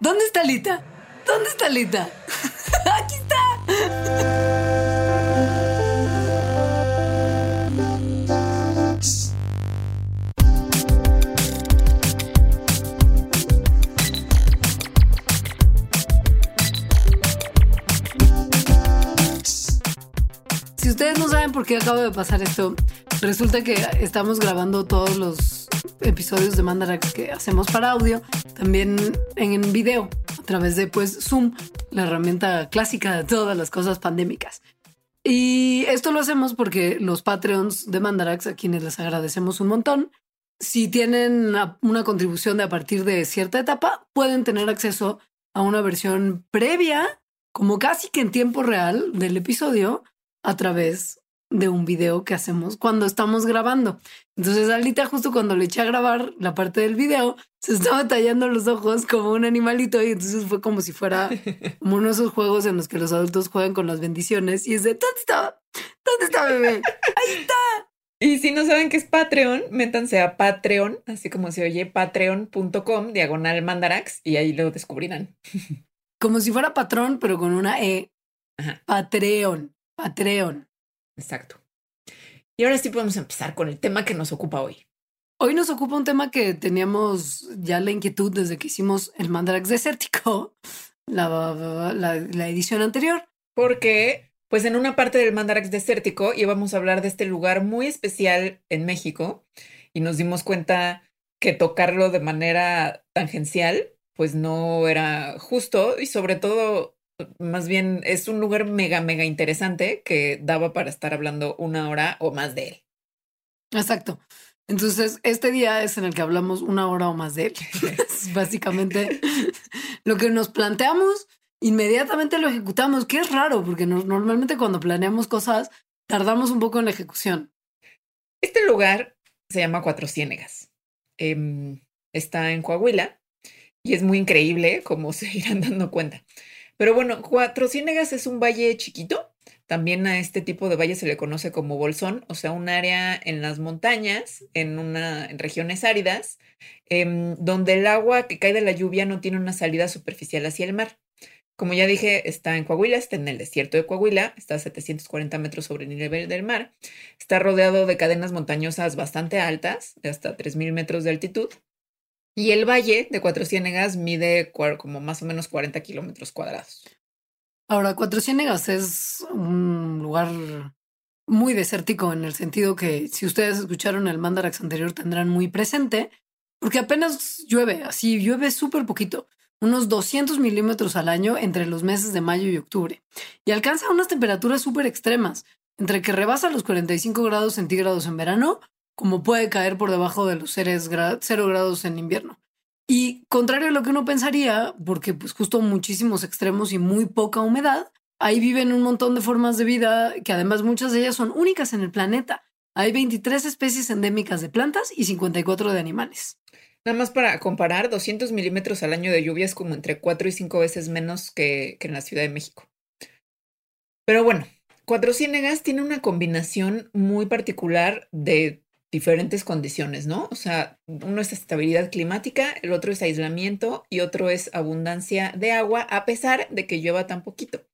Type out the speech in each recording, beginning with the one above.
¿Dónde está Lita? ¿Dónde está Lita? Aquí está. ustedes no saben por qué acabo de pasar esto, resulta que estamos grabando todos los episodios de Mandarax que hacemos para audio, también en video, a través de pues Zoom, la herramienta clásica de todas las cosas pandémicas. Y esto lo hacemos porque los Patreons de Mandarax, a quienes les agradecemos un montón, si tienen una contribución de a partir de cierta etapa, pueden tener acceso a una versión previa, como casi que en tiempo real del episodio, a través de un video que hacemos cuando estamos grabando. Entonces, Alita, justo cuando le eché a grabar la parte del video, se estaba tallando los ojos como un animalito y entonces fue como si fuera como uno de esos juegos en los que los adultos juegan con las bendiciones y es de, ¿dónde está? ¿Dónde está bebé? Ahí está. Y si no saben qué es Patreon, métanse a Patreon, así como se oye, patreon.com, diagonal mandarax, y ahí lo descubrirán. Como si fuera patrón, pero con una E. Patreon. Patreon. Exacto. Y ahora sí podemos empezar con el tema que nos ocupa hoy. Hoy nos ocupa un tema que teníamos ya la inquietud desde que hicimos el Mandarax desértico, la, la, edición anterior. Porque, pues en una parte del Mandarax desértico íbamos a hablar de este lugar muy especial en México y nos dimos cuenta que tocarlo de manera tangencial, pues no era justo y sobre todo más bien es un lugar mega, mega interesante que daba para estar hablando una hora o más de él. Exacto. Entonces, este día es en el que hablamos una hora o más de él. básicamente lo que nos planteamos, inmediatamente lo ejecutamos, que es raro, porque normalmente cuando planeamos cosas, tardamos un poco en la ejecución. Este lugar se llama Cuatro Ciénegas. Em, está en Coahuila y es muy increíble, como se irán dando cuenta. Pero bueno, Cuatro Ciénegas es un valle chiquito. También a este tipo de valle se le conoce como bolsón, o sea, un área en las montañas, en, una, regiones áridas, em, donde el agua que cae de la lluvia no tiene una salida superficial hacia el mar. Como ya dije, está en Coahuila, está en el desierto de Coahuila, está a 740 metros sobre el nivel del mar, está rodeado de cadenas montañosas bastante altas, de hasta 3.000 metros de altitud, y el valle de Cuatro Ciénegas mide como más o menos 40 kilómetros cuadrados. Ahora, Cuatro Ciénegas es un lugar muy desértico en el sentido que si ustedes escucharon el Mandarax anterior tendrán muy presente, porque apenas llueve, así llueve súper poquito, unos 200 milímetros al año entre los meses de mayo y octubre, y alcanza unas temperaturas súper extremas, entre que rebasa los 45 grados centígrados en verano como puede caer por debajo de los cero grados en invierno. Y contrario a lo que uno pensaría, porque pues justo muchísimos extremos y muy poca humedad, ahí viven un montón de formas de vida que además muchas de ellas son únicas en el planeta. Hay 23 especies endémicas de plantas y 54 de animales. Nada más para comparar, 200 milímetros al año de lluvia es como entre 4 y 5 veces menos que, que en la Ciudad de México. Pero bueno, Cuatro Ciénegas tiene una combinación muy particular de diferentes condiciones, ¿no? O sea, uno es estabilidad climática, el otro es aislamiento y otro es abundancia de agua, a pesar de que llueva tan poquito.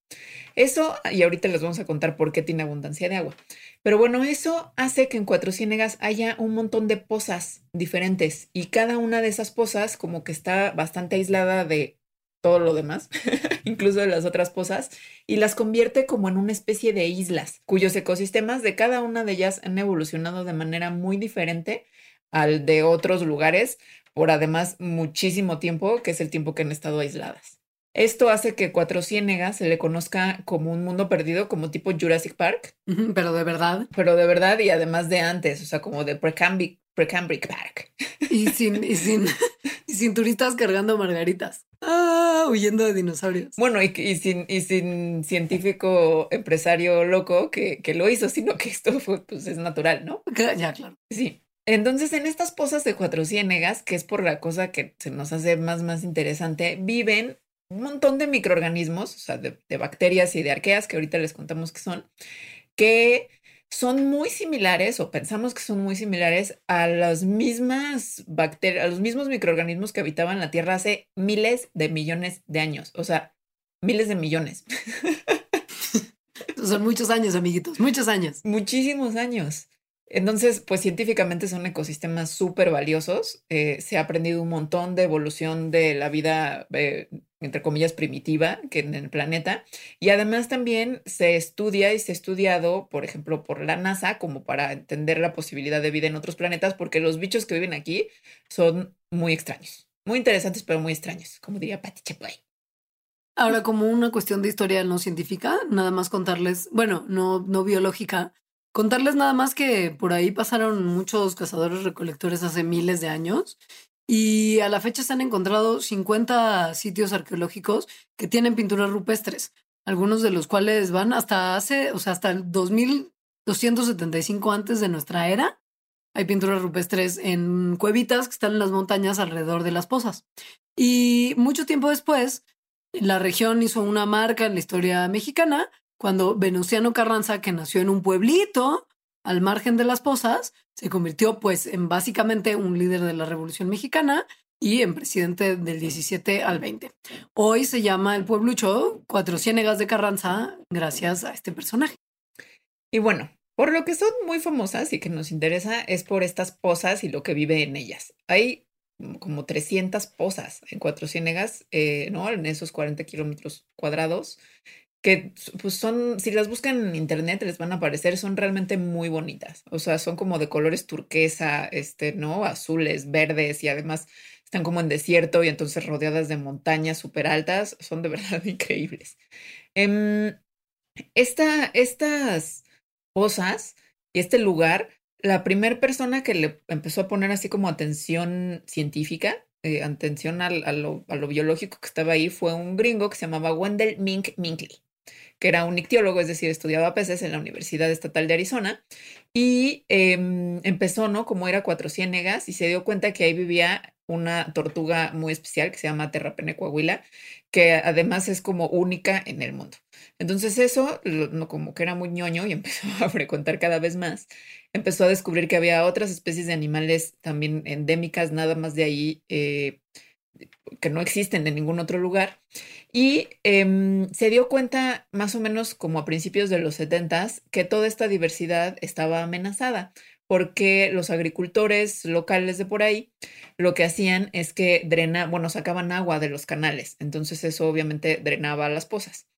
Eso, y ahorita les vamos a contar por qué tiene abundancia de agua. Pero bueno, eso hace que en Cuatro Ciénegas haya un montón de pozas diferentes y cada una de esas pozas como que está bastante aislada de todo lo demás, incluso de las otras pozas, y las convierte como en una especie de islas, cuyos ecosistemas de cada una de ellas han evolucionado de manera muy diferente al de otros lugares por además muchísimo tiempo, que es el tiempo que han estado aisladas. Esto hace que Cuatro Ciénegas se le conozca como un mundo perdido, como tipo Jurassic Park. Pero de verdad. Pero de verdad y además de antes, o sea, como de Precambric, Precambric Park. Y sin, y sin, y sin turistas cargando margaritas. Ah, huyendo de dinosaurios. Bueno, y, y, sin, y sin científico empresario loco que, que lo hizo, sino que esto fue, pues es natural, ¿no? Ya, claro. Sí. Entonces, en estas pozas de Cuatro Ciénegas, que es por la cosa que se nos hace más, más interesante, viven un montón de microorganismos, o sea, de, de bacterias y de arqueas, que ahorita les contamos que son, que son muy similares o pensamos que son muy similares a las mismas bacterias, a los mismos microorganismos que habitaban la Tierra hace miles de millones de años. O sea, miles de millones. Son muchos años, amiguitos, muchos años. Muchísimos años. Entonces, pues científicamente son ecosistemas súper valiosos. Eh, se ha aprendido un montón de evolución de la vida, eh, entre comillas, primitiva que en el planeta. Y además también se estudia y se ha estudiado, por ejemplo, por la NASA, como para entender la posibilidad de vida en otros planetas, porque los bichos que viven aquí son muy extraños. Muy interesantes, pero muy extraños, como diría Patty Chaplin. Ahora, como una cuestión de historia no científica, nada más contarles, bueno, no, no biológica, Contarles nada más que por ahí pasaron muchos cazadores recolectores hace miles de años y a la fecha se han encontrado 50 sitios arqueológicos que tienen pinturas rupestres, algunos de los cuales van hasta hace, o sea, hasta el 2275 antes de nuestra era. Hay pinturas rupestres en cuevitas que están en las montañas alrededor de las pozas. Y mucho tiempo después, la región hizo una marca en la historia mexicana cuando Venustiano Carranza, que nació en un pueblito al margen de las pozas, se convirtió pues en básicamente un líder de la Revolución Mexicana y en presidente del 17 al 20. Hoy se llama el pueblucho Cuatro Ciénegas de Carranza gracias a este personaje. Y bueno, por lo que son muy famosas y que nos interesa es por estas pozas y lo que vive en ellas. Hay como 300 pozas en Cuatro Ciénegas, eh, ¿no? En esos 40 kilómetros cuadrados que pues son, si las buscan en internet les van a aparecer, son realmente muy bonitas. O sea, son como de colores turquesa, este, ¿no? Azules, verdes y además están como en desierto y entonces rodeadas de montañas súper altas. Son de verdad increíbles. Eh, esta, estas pozas y este lugar, la primera persona que le empezó a poner así como atención científica, eh, atención al, a, lo, a, lo, biológico que estaba ahí, fue un gringo que se llamaba Wendell Mink Minkley que era un ictiólogo, es decir, estudiaba peces en la Universidad Estatal de Arizona, y eh, empezó, ¿no? Como era Cuatro Ciénegas, y se dio cuenta que ahí vivía una tortuga muy especial que se llama Terrapene coahuila, que además es como única en el mundo. Entonces eso, como que era muy ñoño y empezó a frecuentar cada vez más, empezó a descubrir que había otras especies de animales también endémicas, nada más de ahí, eh, que no existen en ningún otro lugar. Y eh, se dio cuenta más o menos como a principios de los 70 que toda esta diversidad estaba amenazada porque los agricultores locales de por ahí lo que hacían es que drena, bueno, sacaban agua de los canales, entonces eso obviamente drenaba las pozas.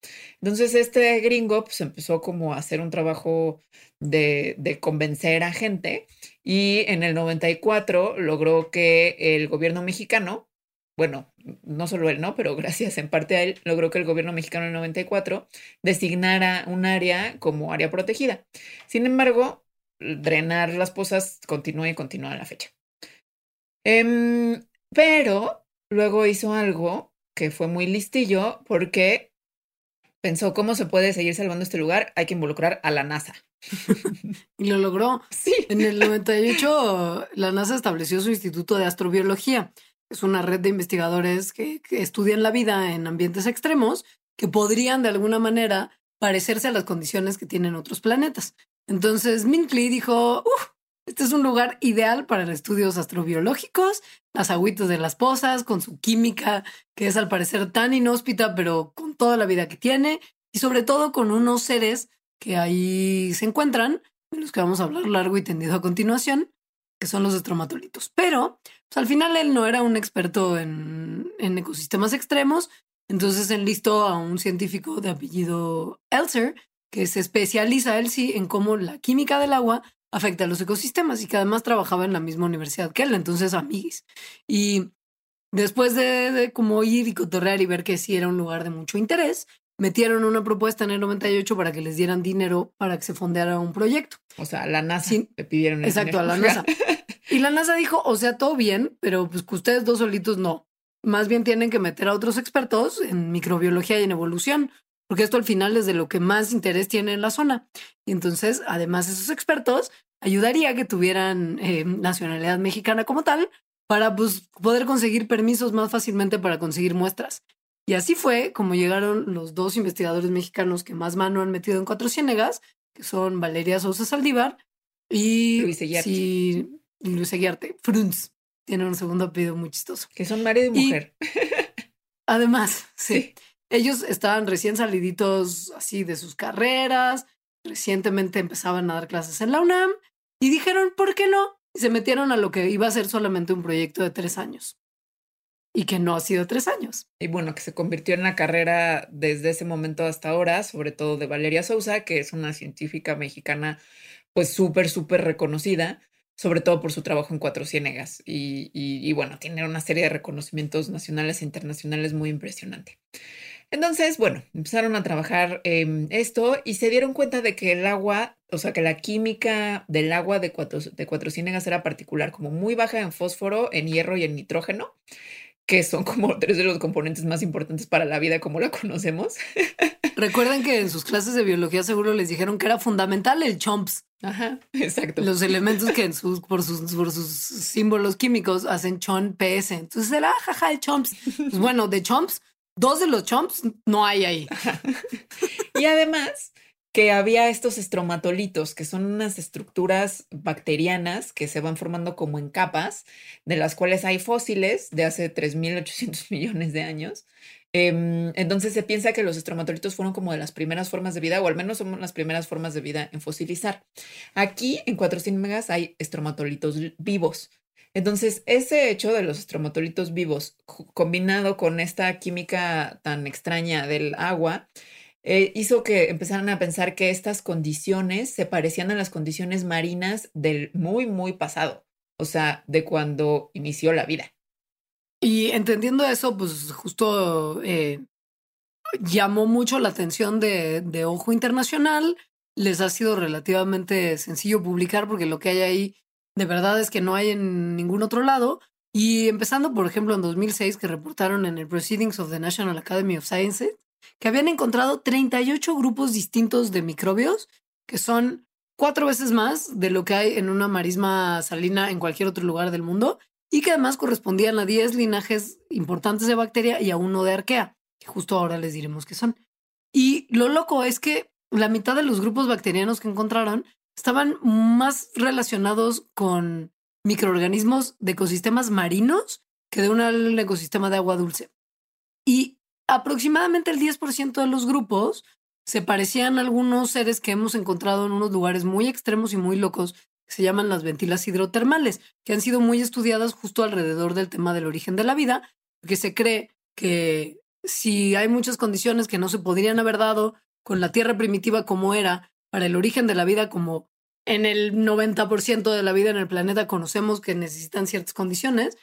Entonces este gringo pues empezó como a hacer un trabajo de, de convencer a gente y en el 94 logró que el gobierno mexicano bueno, no solo él, ¿no? Pero gracias en parte a él, logró que el gobierno mexicano en el 94 designara un área como área protegida. Sin embargo, drenar las pozas continúa y continúa a la fecha. Eh, pero luego hizo algo que fue muy listillo porque pensó cómo se puede seguir salvando este lugar, hay que involucrar a la NASA. y lo logró. Sí. En el 98 la NASA estableció su Instituto de Astrobiología es una red de investigadores que, estudian la vida en ambientes extremos que podrían de alguna manera parecerse a las condiciones que tienen otros planetas. Entonces Minkley dijo, este es un lugar ideal para estudios astrobiológicos, las agüitas de las pozas, con su química, que es al parecer tan inhóspita, pero con toda la vida que tiene, y sobre todo con unos seres que ahí se encuentran, de los que vamos a hablar largo y tendido a continuación, que son los estromatolitos. Pero pues, al final él no era un experto en, en ecosistemas extremos, entonces enlistó a un científico de apellido Elser, que se especializa él sí en cómo la química del agua afecta a los ecosistemas y que además trabajaba en la misma universidad que él, entonces amiguis. Y después de, de como ir y cotorrear y ver que sí era un lugar de mucho interés, metieron una propuesta en el 98 para que les dieran dinero para que se fondeara un proyecto. O sea, a la NASA Sí. le pidieron el Exacto, a la. NASA. Y la NASA dijo, o sea, todo bien, pero pues que ustedes dos solitos no. Más bien tienen que meter a otros expertos en microbiología y en evolución, porque esto al final es de lo que más interés tiene en la zona. Y entonces, además, esos expertos ayudaría a que tuvieran eh, nacionalidad mexicana como tal para pues, poder conseguir permisos más fácilmente para conseguir muestras. Y así fue como llegaron los dos investigadores mexicanos que más mano han metido en Cuatro Ciénegas, que son Valeria Sousa Saldívar y Luis sí, Luis Eguiarte. Frunz. Tiene un segundo apellido muy chistoso. Que son marido y Y- mujer. Además, sí, Sí. ellos estaban recién saliditos así de sus carreras, recientemente empezaban a dar clases en la UNAM y dijeron, ¿por qué no? Y se metieron a lo que iba a ser solamente un proyecto de tres años. Y que no ha sido tres años. Y bueno, que se convirtió en la carrera desde ese momento hasta ahora, sobre todo de Valeria Sousa, que es una científica mexicana, pues súper, súper reconocida, sobre todo por su trabajo en Cuatro Ciénegas. Y, bueno, tiene una serie de reconocimientos nacionales e internacionales muy impresionante. Entonces, bueno, empezaron a trabajar em, esto y se dieron cuenta de que el agua, o sea, que la química del agua de Cuatro, de Cuatro Ciénegas era particular, como muy baja en fósforo, en hierro y en nitrógeno que son como tres de los componentes más importantes para la vida como la conocemos. Recuerden que en sus clases de biología seguro les dijeron que era fundamental el chomps, Ajá, exacto. los elementos que en sus, por, sus, por sus símbolos químicos hacen chon PS. Entonces era jaja el chomps. Pues bueno, de chomps, dos de los chomps no hay ahí. Y además que había estos estromatolitos, que son unas estructuras bacterianas que se van formando como en capas, de las cuales hay fósiles de hace 3.800 millones de años. Em, entonces se piensa que los estromatolitos fueron como de las primeras formas de vida, o al menos son las primeras formas de vida en fosilizar. Aquí en 400 megas hay estromatolitos vivos. Entonces, ese hecho de los estromatolitos vivos, combinado con esta química tan extraña del agua, eh, hizo que empezaran a pensar que estas condiciones se parecían a las condiciones marinas del muy, muy pasado, o sea, de cuando inició la vida. Y entendiendo eso, pues justo eh, llamó mucho la atención de, de Ojo Internacional. Les ha sido relativamente sencillo publicar porque lo que hay ahí de verdad es que no hay en ningún otro lado. Y empezando, por ejemplo, en 2006, que reportaron en el Proceedings of the National Academy of Sciences, que habían encontrado 38 grupos distintos de microbios, que son cuatro veces más de lo que hay en una marisma salina en cualquier otro lugar del mundo, y que además correspondían a 10 linajes importantes de bacteria y a uno de arquea, que justo ahora les diremos qué son. Y lo loco es que la mitad de los grupos bacterianos que encontraron estaban más relacionados con microorganismos de ecosistemas marinos que de un ecosistema de agua dulce. Y aproximadamente el 10% de los grupos se parecían a algunos seres que hemos encontrado en unos lugares muy extremos y muy locos se llaman las ventilas hidrotermales, que han sido muy estudiadas justo alrededor del tema del origen de la vida, porque se cree que si hay muchas condiciones que no se podrían haber dado con la Tierra primitiva como era para el origen de la vida, como en el 90% de la vida en el planeta conocemos que necesitan ciertas condiciones,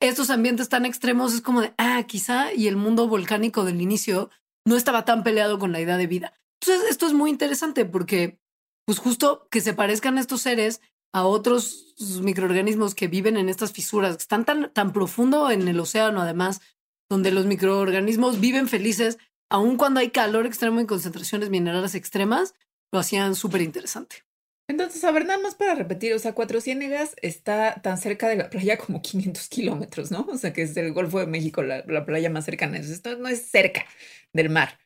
estos ambientes tan extremos es como de, ah, quizá y el mundo volcánico del inicio no estaba tan peleado con la idea de vida. Entonces, esto es muy interesante porque, pues justo que se parezcan estos seres a otros microorganismos que viven en estas fisuras, que están tan, tan profundo en el océano, además, donde los microorganismos viven felices, aun cuando hay calor extremo y concentraciones minerales extremas, lo hacían súper interesante. Entonces, a ver, nada más para repetir, o sea, Cuatro Ciénegas está tan cerca de la playa como 500 kilómetros, ¿no? O sea, que es el Golfo de México, la, la playa más cercana. Esto no es cerca del mar.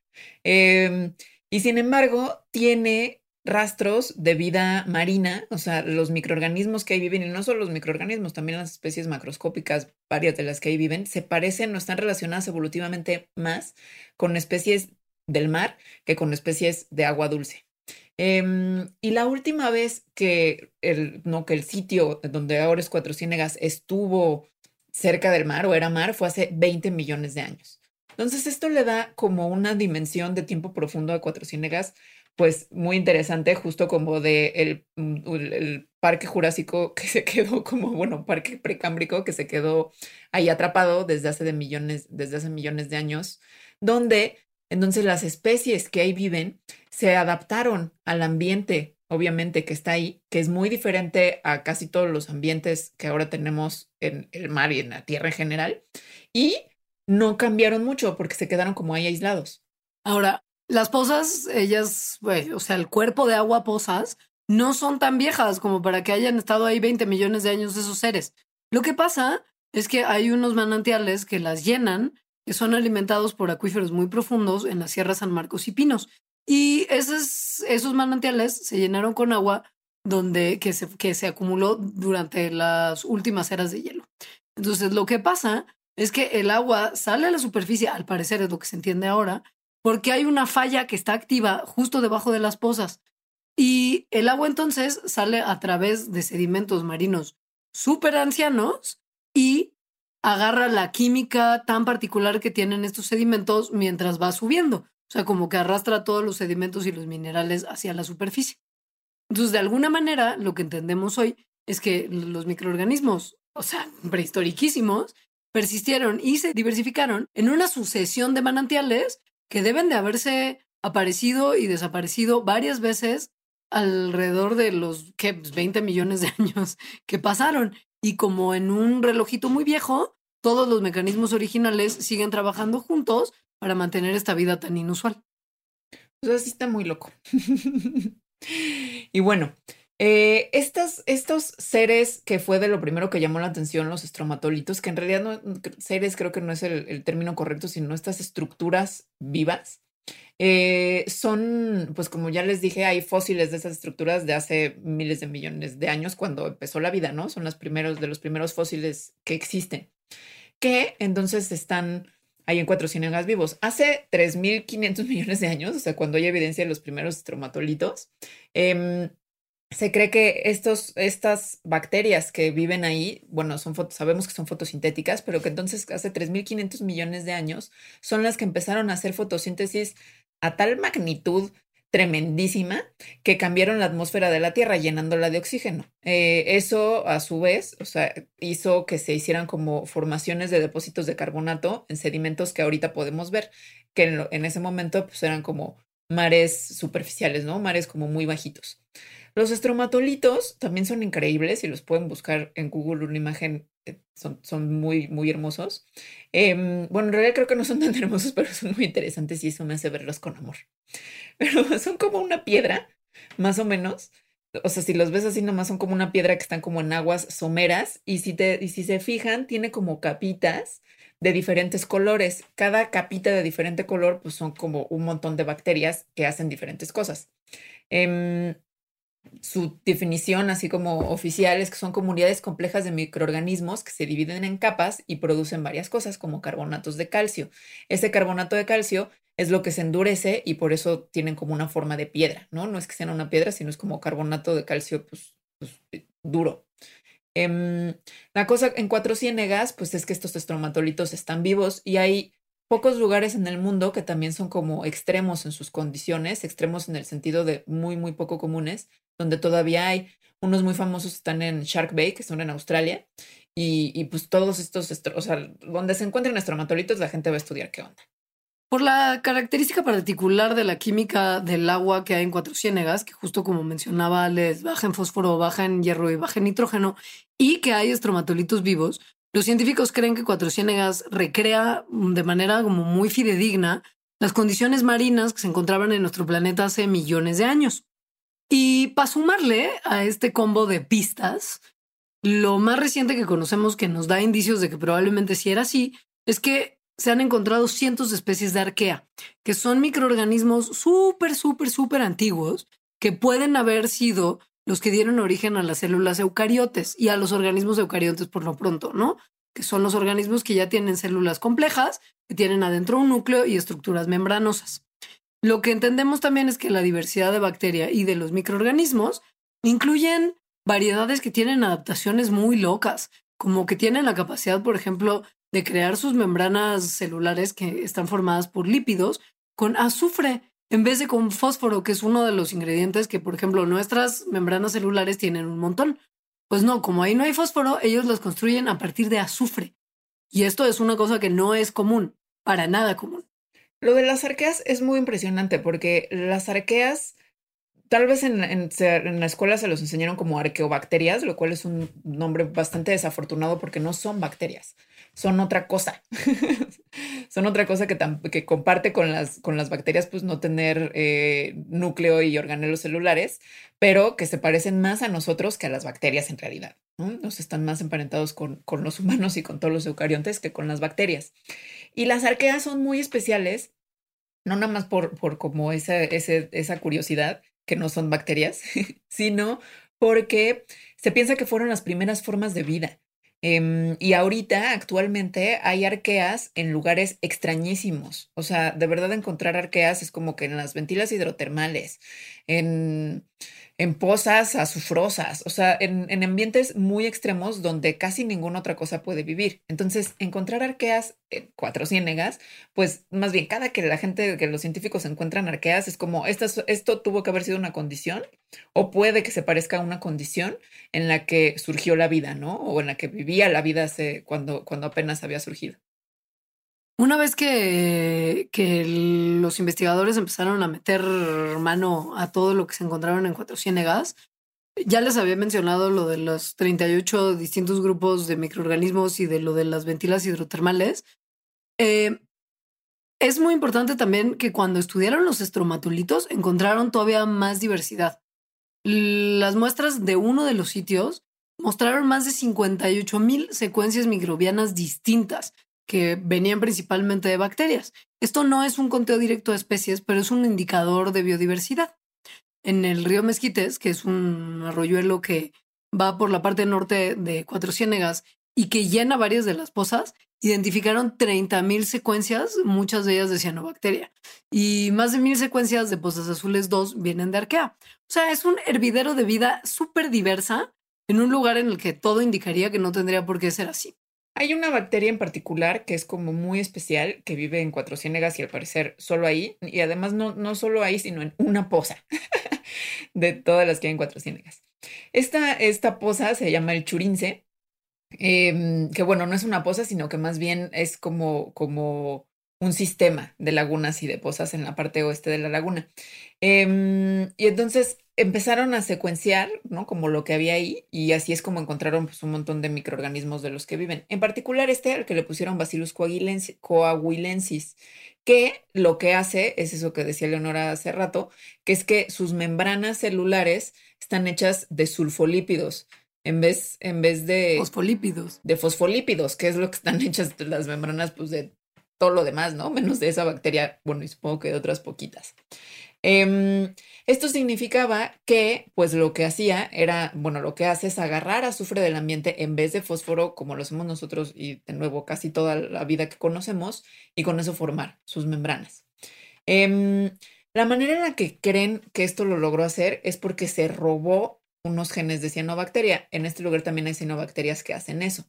Eh, y sin embargo, tiene rastros de vida marina, o sea, los microorganismos que ahí viven, y no solo los microorganismos, también las especies macroscópicas, varias de las que ahí viven, se parecen o están relacionadas evolutivamente más con especies del mar que con especies de agua dulce. Em, y la última vez que el, no, que el sitio donde ahora es Cuatro Ciénegas estuvo cerca del mar o era mar fue hace 20 millones de años. Entonces esto le da como una dimensión de tiempo profundo a Cuatro Ciénegas pues muy interesante, justo como de el, mm, parque jurásico que se quedó como, bueno, parque precámbrico que se quedó ahí atrapado desde hace de millones, desde hace millones de años, donde entonces las especies que ahí viven se adaptaron al ambiente, obviamente, que está ahí, que es muy diferente a casi todos los ambientes que ahora tenemos en el mar y en la tierra en general, y no cambiaron mucho porque se quedaron como ahí aislados. Ahora, las pozas, ellas, o sea, el cuerpo de agua pozas no son tan viejas como para que hayan estado ahí 20 millones de años esos seres. Lo que pasa es que hay unos manantiales que las llenan, que son alimentados por acuíferos muy profundos en la Sierra San Marcos y Pinos. Y esos, esos manantiales se llenaron con agua donde, que, se, que se acumuló durante las últimas eras de hielo. Entonces, lo que pasa es que el agua sale a la superficie, al parecer es lo que se entiende ahora, porque hay una falla que está activa justo debajo de las pozas. Y el agua entonces sale a través de sedimentos marinos súper ancianos y agarra la química tan particular que tienen estos sedimentos mientras va subiendo. O sea, como que arrastra todos los sedimentos y los minerales hacia la superficie. Entonces, de alguna manera, lo que entendemos hoy es que los microorganismos, o sea, prehistóricísimos, persistieron y se diversificaron en una sucesión de manantiales que deben de haberse aparecido y desaparecido varias veces alrededor de los ¿qué? 20 pues, millones de años que pasaron. Y como en un relojito muy viejo, todos los mecanismos originales siguen trabajando juntos para mantener esta vida tan inusual. Pues así está muy loco. y bueno, eh, estos seres que fue de lo primero que llamó la atención, los estromatolitos, que en realidad no, seres creo que no es el, término correcto, sino estas estructuras vivas, eh, son, pues como ya les dije, hay fósiles de esas estructuras de hace miles de millones de años cuando empezó la vida, ¿no? Son los primeros de los primeros fósiles que existen, que entonces están ahí en cuatro ciénagas vivos. Hace 3.500 millones de años, o sea, cuando hay evidencia de los primeros estromatolitos, eh, se cree que estos, estas bacterias que viven ahí, bueno, son sabemos que son fotosintéticas, pero que entonces hace 3.500 millones de años son las que empezaron a hacer fotosíntesis a tal magnitud tremendísima que cambiaron la atmósfera de la Tierra llenándola de oxígeno. Eh, eso a su vez, o sea, hizo que se hicieran como formaciones de depósitos de carbonato en sedimentos que ahorita podemos ver, que en, en ese momento pues eran como mares superficiales, ¿no? Mares como muy bajitos. Los estromatolitos también son increíbles y los pueden buscar en Google una imagen, eh, son, son muy, muy hermosos. Em, bueno, en realidad creo que no son tan hermosos, pero son muy interesantes y eso me hace verlos con amor. Pero son como una piedra, más o menos. O sea, si los ves así nomás son como una piedra que están como en aguas someras y si, te, y si se fijan, tiene como capitas de diferentes colores. Cada capita de diferente color, pues son como un montón de bacterias que hacen diferentes cosas. Em, su definición, así como oficial, es que son comunidades complejas de microorganismos que se dividen en capas y producen varias cosas como carbonatos de calcio. Ese carbonato de calcio es lo que se endurece y por eso tienen como una forma de piedra, ¿no? No es que sean una piedra, sino es como carbonato de calcio pues, pues eh, duro. Em, la cosa en cuatro ciénegas, pues es que estos estromatolitos están vivos y hay pocos lugares en el mundo que también son como extremos en sus condiciones, extremos en el sentido de muy, muy poco comunes, donde todavía hay unos muy famosos están en Shark Bay, que son en Australia, y, pues todos estos, o sea, donde se encuentran estromatolitos, la gente va a estudiar qué onda. Por la característica particular de la química del agua que hay en Cuatro Ciénegas, que justo como mencionaba, les baja en fósforo, baja en hierro y baja en nitrógeno, y que hay estromatolitos vivos, los científicos creen que Cuatro Ciénegas recrea de manera como muy fidedigna las condiciones marinas que se encontraban en nuestro planeta hace millones de años. Y para sumarle a este combo de pistas, lo más reciente que conocemos que nos da indicios de que probablemente sí era así, es que se han encontrado cientos de especies de arquea, que son microorganismos súper, súper, súper antiguos que pueden haber sido los que dieron origen a las células eucariotes y a los organismos eucariotes por lo pronto, ¿no? Que son los organismos que ya tienen células complejas, que tienen adentro un núcleo y estructuras membranosas. Lo que entendemos también es que la diversidad de bacteria y de los microorganismos incluyen variedades que tienen adaptaciones muy locas, como que tienen la capacidad, por ejemplo, de crear sus membranas celulares que están formadas por lípidos con azufre en vez de con fósforo, que es uno de los ingredientes que, por ejemplo, nuestras membranas celulares tienen un montón. Pues no, como ahí no hay fósforo, ellos las construyen a partir de azufre. Y esto es una cosa que no es común, para nada común. Lo de las arqueas es muy impresionante porque las arqueas Tal vez en, la escuela se los enseñaron como arqueobacterias, lo cual es un nombre bastante desafortunado porque no son bacterias, son otra cosa. son otra cosa que, que, comparte con las, con las bacterias, pues no tener eh, núcleo y organelos celulares, pero que se parecen más a nosotros que a las bacterias en realidad. Nos están más emparentados con, con los humanos y con todos los eucariontes que con las bacterias. Y las arqueas son muy especiales no nada más por, por como esa, esa curiosidad, que no son bacterias, sino porque se piensa que fueron las primeras formas de vida. Em, y ahorita, actualmente, hay arqueas en lugares extrañísimos. O sea, de verdad encontrar arqueas es como que en las ventilas hidrotermales, en en pozas azufrosas, o sea, en, ambientes muy extremos donde casi ninguna otra cosa puede vivir. Entonces, encontrar arqueas cuatro ciénegas, pues más bien cada que la gente, que los científicos encuentran arqueas, es como, esto, esto tuvo que haber sido una condición o puede que se parezca a una condición en la que surgió la vida, ¿no? O en la que vivía la vida hace, cuando, apenas había surgido. Una vez que, que, los investigadores empezaron a meter mano a todo lo que se encontraron en Cuatro Ciénegas, ya les había mencionado lo de los 38 distintos grupos de microorganismos y de lo de las ventilas hidrotermales. Eh, es muy importante también que cuando estudiaron los estromatolitos encontraron todavía más diversidad. Las muestras de uno de los sitios mostraron más de 58 mil secuencias microbianas distintas, que venían principalmente de bacterias. Esto no es un conteo directo de especies, pero es un indicador de biodiversidad. En el río Mezquites, que es un arroyuelo que va por la parte norte de Cuatro Ciénegas y que llena varias de las pozas, identificaron 30.000 secuencias, muchas de ellas de cianobacteria, y más de mil secuencias de pozas azules 2 vienen de arquea. O sea, es un hervidero de vida súper diversa en un lugar en el que todo indicaría que no tendría por qué ser así. Hay una bacteria en particular que es como muy especial, que vive en Cuatro Ciénegas y al parecer solo ahí, y además no, no solo ahí, sino en una poza de todas las que hay en Cuatro Ciénegas. Esta, esta poza se llama el Churince, em, que bueno, no es una poza, sino que más bien es como, como un sistema de lagunas y de pozas en la parte oeste de la laguna. Em, y entonces empezaron a secuenciar, ¿no? Como lo que había ahí, y así es como encontraron pues, un montón de microorganismos de los que viven. En particular este, al que le pusieron Bacillus coahuilensis, que lo que hace es eso que decía Leonora hace rato, que es que sus membranas celulares están hechas de sulfolípidos. En vez, en vez de... Fosfolípidos. De fosfolípidos, que es lo que están hechas las membranas, pues de todo lo demás, ¿no? Menos de esa bacteria, bueno, y supongo que de otras poquitas. Em, esto significaba que, pues lo que hacía era, bueno, lo que hace es agarrar azufre del ambiente en vez de fósforo, como lo hacemos nosotros y de nuevo casi toda la vida que conocemos, y con eso formar sus membranas. Em, la manera en la que creen que esto lo logró hacer es porque se robó unos genes de cianobacteria. En este lugar también hay cianobacterias que hacen eso.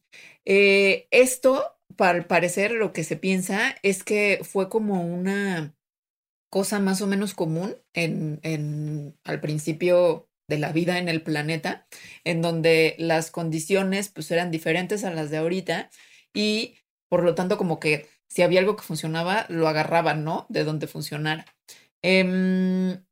Eh, esto, para parecer, lo que se piensa es que fue como una cosa más o menos común en, en, al principio de la vida en el planeta, en donde las condiciones pues eran diferentes a las de ahorita y por lo tanto como que si había algo que funcionaba, lo agarraban, ¿no? De donde funcionara. Em,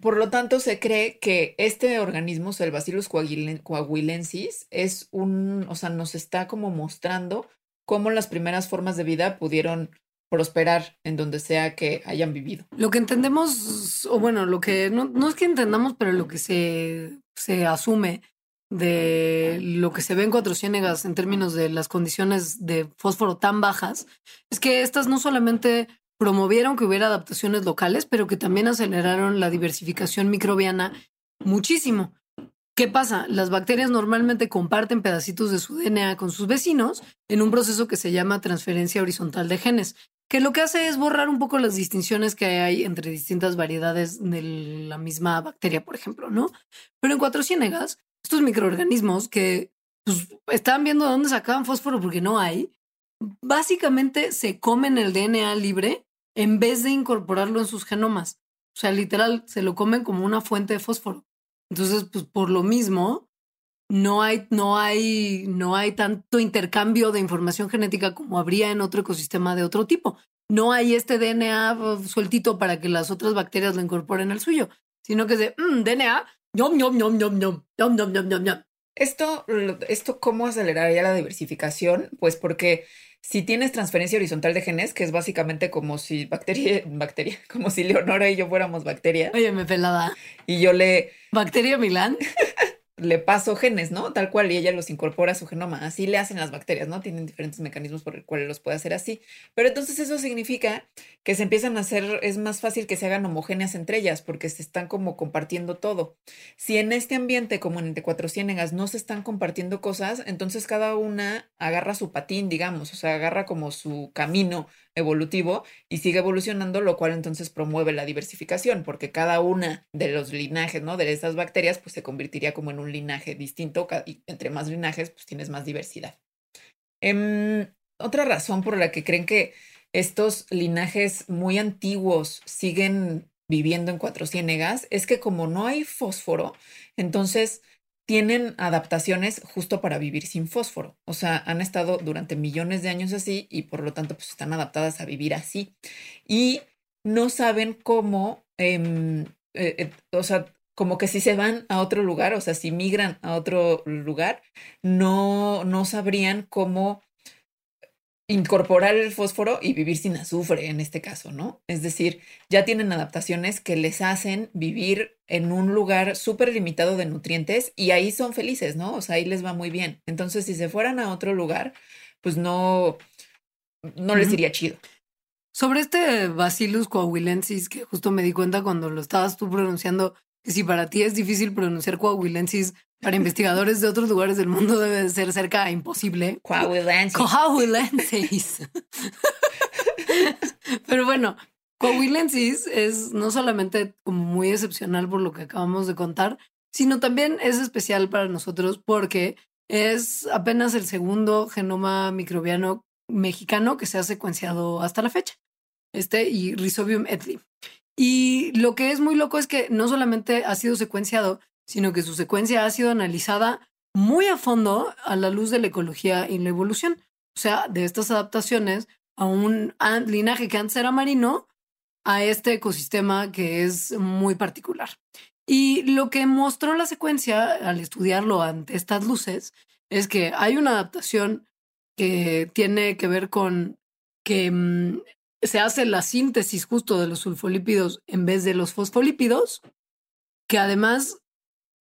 por lo tanto, se cree que este organismo, el Bacillus coahuilensis, es un, o sea, nos está como mostrando cómo las primeras formas de vida pudieron prosperar en donde sea que hayan vivido. Lo que entendemos, o bueno, lo que no, no es que entendamos, pero lo que se, se asume de lo que se ve en Cuatro Ciénegas en términos de las condiciones de fósforo tan bajas, es que estas no solamente promovieron que hubiera adaptaciones locales, pero que también aceleraron la diversificación microbiana muchísimo. ¿Qué pasa? Las bacterias normalmente comparten pedacitos de su DNA con sus vecinos en un proceso que se llama transferencia horizontal de genes. que lo que hace es borrar un poco las distinciones que hay entre distintas variedades de la misma bacteria, por ejemplo, ¿no? Pero en Cuatro Ciénegas, estos microorganismos que pues, estaban viendo de dónde sacaban fósforo porque no hay, básicamente se comen el DNA libre en vez de incorporarlo en sus genomas. O sea, literal, se lo comen como una fuente de fósforo. Entonces, pues por lo mismo, no hay, no hay, no hay tanto intercambio de información genética como habría en otro ecosistema de otro tipo. No hay este DNA uh, sueltito para que las otras bacterias lo incorporen al suyo, sino que es de mm, DNA, ñom, ñom, ñom, ñom, ñom, ñom, ñom, ñom, ñom, ñom. Esto, esto, ¿cómo aceleraría la diversificación? Pues porque si tienes transferencia horizontal de genes, que es básicamente como si bacteria, bacteria, como si Leonora y yo fuéramos bacteria. Oye, me pelada. Y yo le. Bacteria Milán. le paso genes, ¿no? Tal cual, y ella los incorpora a su genoma. Así le hacen las bacterias, ¿no? Tienen diferentes mecanismos por el cual los puede hacer así. Pero entonces eso significa que se empiezan a hacer, es más fácil que se hagan homogéneas entre ellas, porque se están como compartiendo todo. Si en este ambiente, como en el Cuatro Ciénegas, no se están compartiendo cosas, entonces cada una agarra su patín, digamos, o sea, agarra como su camino evolutivo y sigue evolucionando, lo cual entonces promueve la diversificación, porque cada una de los linajes, ¿no? De estas bacterias, pues se convertiría como en un linaje distinto y entre más linajes, pues tienes más diversidad. Em, otra razón por la que creen que estos linajes muy antiguos siguen viviendo en Cuatro Ciénegas es que como no hay fósforo, entonces tienen adaptaciones justo para vivir sin fósforo. O sea, han estado durante millones de años así y por lo tanto pues están adaptadas a vivir así. Y no saben cómo, em, eh, eh, o sea, como que si se van a otro lugar, o sea, si migran a otro lugar, no, no sabrían cómo incorporar el fósforo y vivir sin azufre en este caso, ¿no? Es decir, ya tienen adaptaciones que les hacen vivir en un lugar súper limitado de nutrientes y ahí son felices, ¿no? O sea, ahí les va muy bien. Entonces, si se fueran a otro lugar, pues no, no les iría chido. Sobre este Bacillus coahuilensis, que justo me di cuenta cuando lo estabas tú pronunciando, que si para ti es difícil pronunciar coahuilensis, para investigadores de otros lugares del mundo debe ser cerca a imposible. Coahuilensis. Coahuilensis. Pero bueno, Coahuilensis es no solamente como muy excepcional por lo que acabamos de contar, sino también es especial para nosotros porque es apenas el segundo genoma microbiano mexicano que se ha secuenciado hasta la fecha. Este y Rhizobium etli. Y lo que es muy loco es que no solamente ha sido secuenciado, sino que su secuencia ha sido analizada muy a fondo a la luz de la ecología y la evolución. O sea, de estas adaptaciones a un linaje que antes era marino a este ecosistema que es muy particular. Y lo que mostró la secuencia al estudiarlo ante estas luces es que hay una adaptación que tiene que ver con que mm, se hace la síntesis justo de los sulfolípidos en vez de los fosfolípidos, que además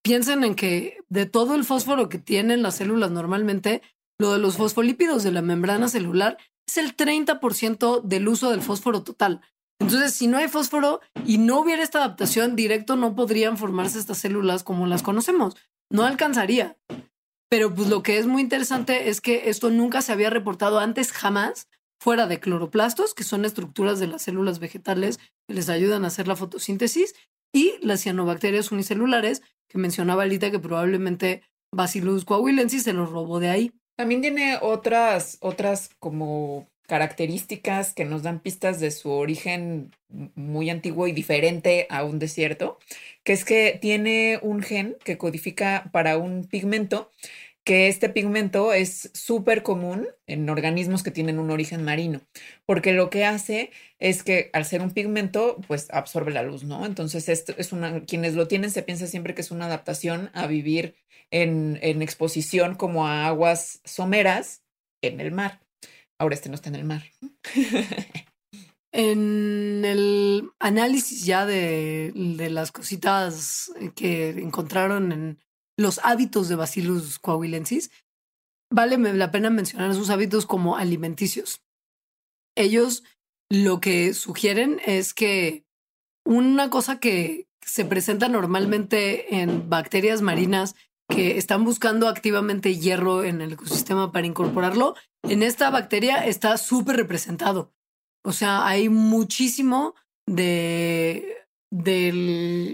piensen en que de todo el fósforo que tienen las células normalmente, lo de los fosfolípidos de la membrana celular es el 30% del uso del fósforo total. Entonces, si no hay fósforo y no hubiera esta adaptación directo, no podrían formarse estas células como las conocemos. No alcanzaría. Pero pues lo que es muy interesante es que esto nunca se había reportado antes jamás fuera de cloroplastos, que son estructuras de las células vegetales que les ayudan a hacer la fotosíntesis, y las cianobacterias unicelulares, que mencionaba Alita que probablemente Bacillus coahuilensis se los robó de ahí. También tiene otras, otras como características que nos dan pistas de su origen muy antiguo y diferente a un desierto, que es que tiene un gen que codifica para un pigmento que este pigmento es súper común en organismos que tienen un origen marino, porque lo que hace es que al ser un pigmento, pues absorbe la luz, ¿no? Entonces, esto es una, quienes lo tienen se piensa siempre que es una adaptación a vivir en, en exposición como a aguas someras en el mar. Ahora este no está en el mar. En el análisis ya de, de, las cositas que encontraron en los hábitos de Bacillus coahuilensis, vale la pena mencionar sus hábitos como alimenticios. Ellos lo que sugieren es que una cosa que se presenta normalmente en bacterias marinas que están buscando activamente hierro en el ecosistema para incorporarlo, en esta bacteria está súper representado. O sea, hay muchísimo de, de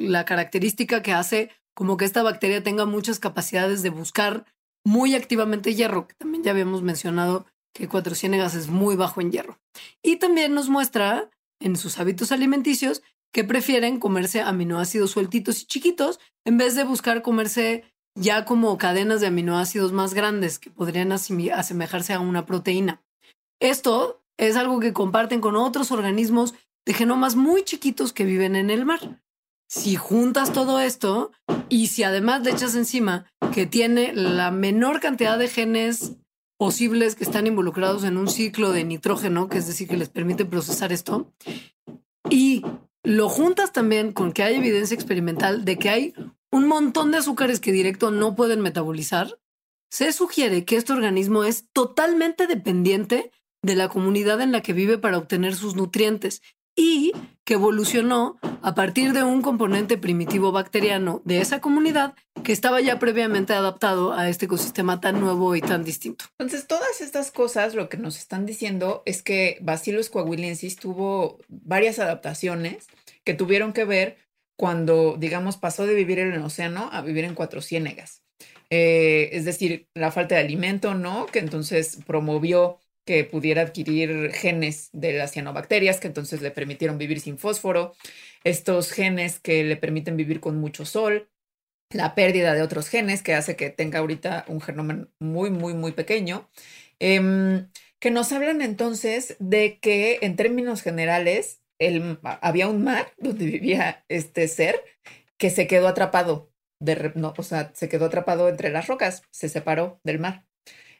la característica que hace como que esta bacteria tenga muchas capacidades de buscar muy activamente hierro, que también ya habíamos mencionado que Cuatro Ciénegas es muy bajo en hierro. Y también nos muestra en sus hábitos alimenticios que prefieren comerse aminoácidos sueltitos y chiquitos en vez de buscar comerse ya como cadenas de aminoácidos más grandes que podrían asemejarse a una proteína. Esto es algo que comparten con otros organismos de genomas muy chiquitos que viven en el mar. Si juntas todo esto y si además le echas encima que tiene la menor cantidad de genes posibles que están involucrados en un ciclo de nitrógeno, que es decir, que les permite procesar esto, y lo juntas también con que hay evidencia experimental de que hay un montón de azúcares que directo no pueden metabolizar, se sugiere que este organismo es totalmente dependiente de la comunidad en la que vive para obtener sus nutrientes y que evolucionó a partir de un componente primitivo bacteriano de esa comunidad que estaba ya previamente adaptado a este ecosistema tan nuevo y tan distinto. Entonces, todas estas cosas lo que nos están diciendo es que Bacillus coahuilensis tuvo varias adaptaciones que tuvieron que ver cuando, digamos, pasó de vivir en el océano a vivir en cuatro ciénegas. Eh, es decir, la falta de alimento, ¿no? Que entonces promovió que pudiera adquirir genes de las cianobacterias, que entonces le permitieron vivir sin fósforo, estos genes que le permiten vivir con mucho sol, la pérdida de otros genes que hace que tenga ahorita un genoma muy, muy, muy pequeño, em, que nos hablan entonces de que en términos generales el, había un mar donde vivía este ser que se quedó atrapado, de, no, o sea, se quedó atrapado entre las rocas, se separó del mar.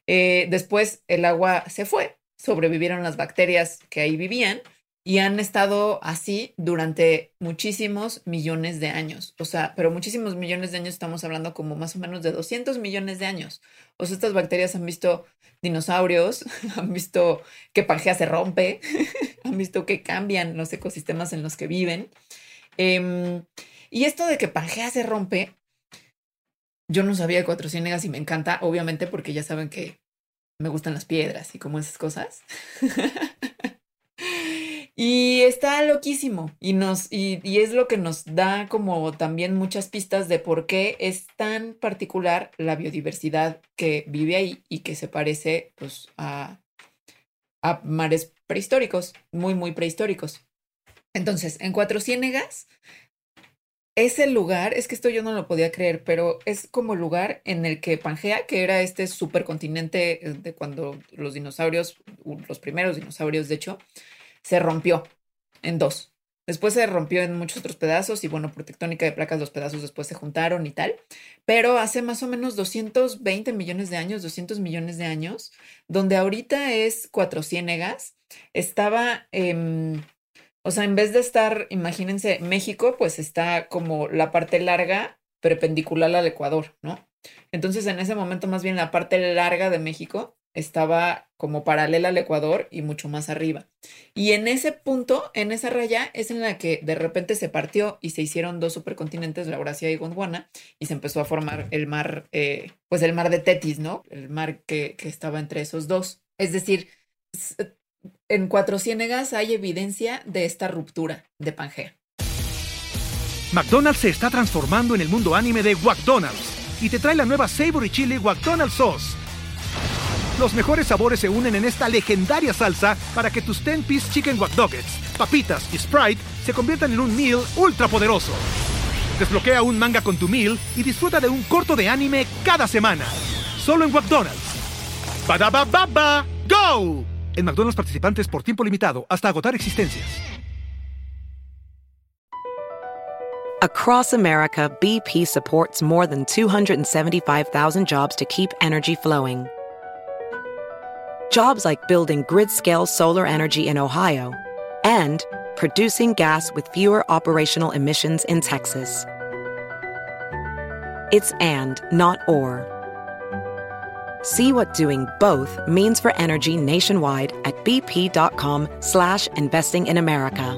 Eh, después el agua se fue, sobrevivieron las bacterias que ahí vivían y han estado así durante muchísimos millones de años. O sea, pero muchísimos millones de años estamos hablando como más o menos de 200 millones de años. O sea, estas bacterias han visto dinosaurios, han visto que Pangea se rompe, han visto que cambian los ecosistemas en los que viven. Em, y esto de que Pangea se rompe yo no sabía de cuatro ciénegas y me encanta, obviamente, porque ya saben que me gustan las piedras y como esas cosas. y está loquísimo y nos y, es lo que nos da como también muchas pistas de por qué es tan particular la biodiversidad que vive ahí y que se parece pues a, a mares prehistóricos, muy muy prehistóricos. Entonces, en Cuatro Ciénegas ese lugar, es que esto yo no lo podía creer, pero es como el lugar en el que Pangea, que era este supercontinente eh, de cuando los dinosaurios, los primeros dinosaurios de hecho, se rompió en dos. Después se rompió en muchos otros pedazos y bueno, por tectónica de placas los pedazos después se juntaron y tal. Pero hace más o menos 220 millones de años, 200 millones de años, donde ahorita es Cuatro Ciénegas, estaba... Eh, o sea, en vez de estar, imagínense, México, pues está como la parte larga perpendicular al Ecuador, ¿no? Entonces, en ese momento, más bien la parte larga de México estaba como paralela al Ecuador y mucho más arriba. Y en ese punto, en esa raya, es en la que de repente se partió y se hicieron dos supercontinentes, la Eurasia y Gondwana, y se empezó a formar el mar, eh, pues el mar de Tetis, ¿no? El mar que, que estaba entre esos dos. Es decir, en Cuatro Ciénegas hay evidencia de esta ruptura de Pangea. McDonald's se está transformando en el mundo anime de McDonald's y te trae la nueva Savory Chili McDonald's Sauce. Los mejores sabores se unen en esta legendaria salsa para que tus 10-piece chicken wack papitas y Sprite se conviertan en un meal ultra poderoso. Desbloquea un manga con tu meal y disfruta de un corto de anime cada semana. Solo en McDonald's. baba ¡Go! En McDonald's participantes por tiempo limitado hasta agotar existencias. Across America, BP supports more than 275,000 jobs to keep energy flowing. Jobs like building grid-scale solar energy in Ohio and producing gas with fewer operational emissions in Texas. It's and, not or. See what doing both means for energy nationwide at bp.com slash investing in America.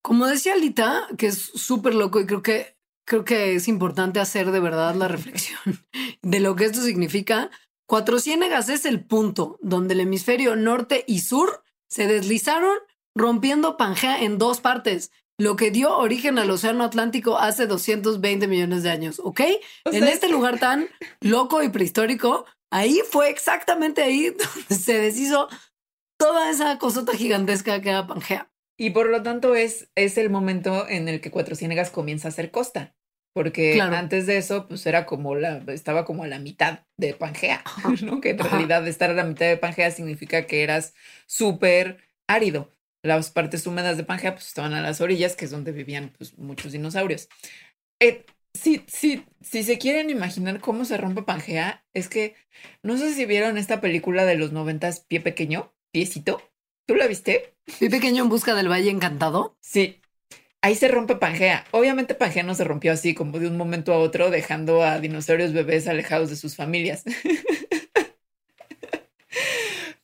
Como decía Alita, que es súper loco y creo que, creo que es importante hacer de verdad la reflexión de lo que esto significa. Cuatro Ciénegas es el punto donde el hemisferio norte y sur se deslizaron rompiendo Pangea en dos partes, lo que dio origen al Océano Atlántico hace 220 millones de años, ¿ok? en este lugar tan loco y prehistórico, ahí fue exactamente ahí donde se deshizo toda esa cosota gigantesca que era Pangea. Y por lo tanto es, es el momento en el que Cuatro Ciénegas comienza a ser costa. Porque antes de eso, pues era como la, estaba como a la mitad de Pangea, ¿no? Que en realidad estar a la mitad de Pangea significa que eras súper árido. Las partes húmedas de Pangea pues estaban a las orillas, que es donde vivían pues, muchos dinosaurios. Eh, si, si, si se quieren imaginar cómo se rompe Pangea, es que no sé si vieron esta película de los noventas, Pie Pequeño, Piecito. ¿Tú la viste? Pie Pequeño en busca del Valle Encantado. Sí, ahí se rompe Pangea. Obviamente Pangea no se rompió así como de un momento a otro, dejando a dinosaurios bebés alejados de sus familias.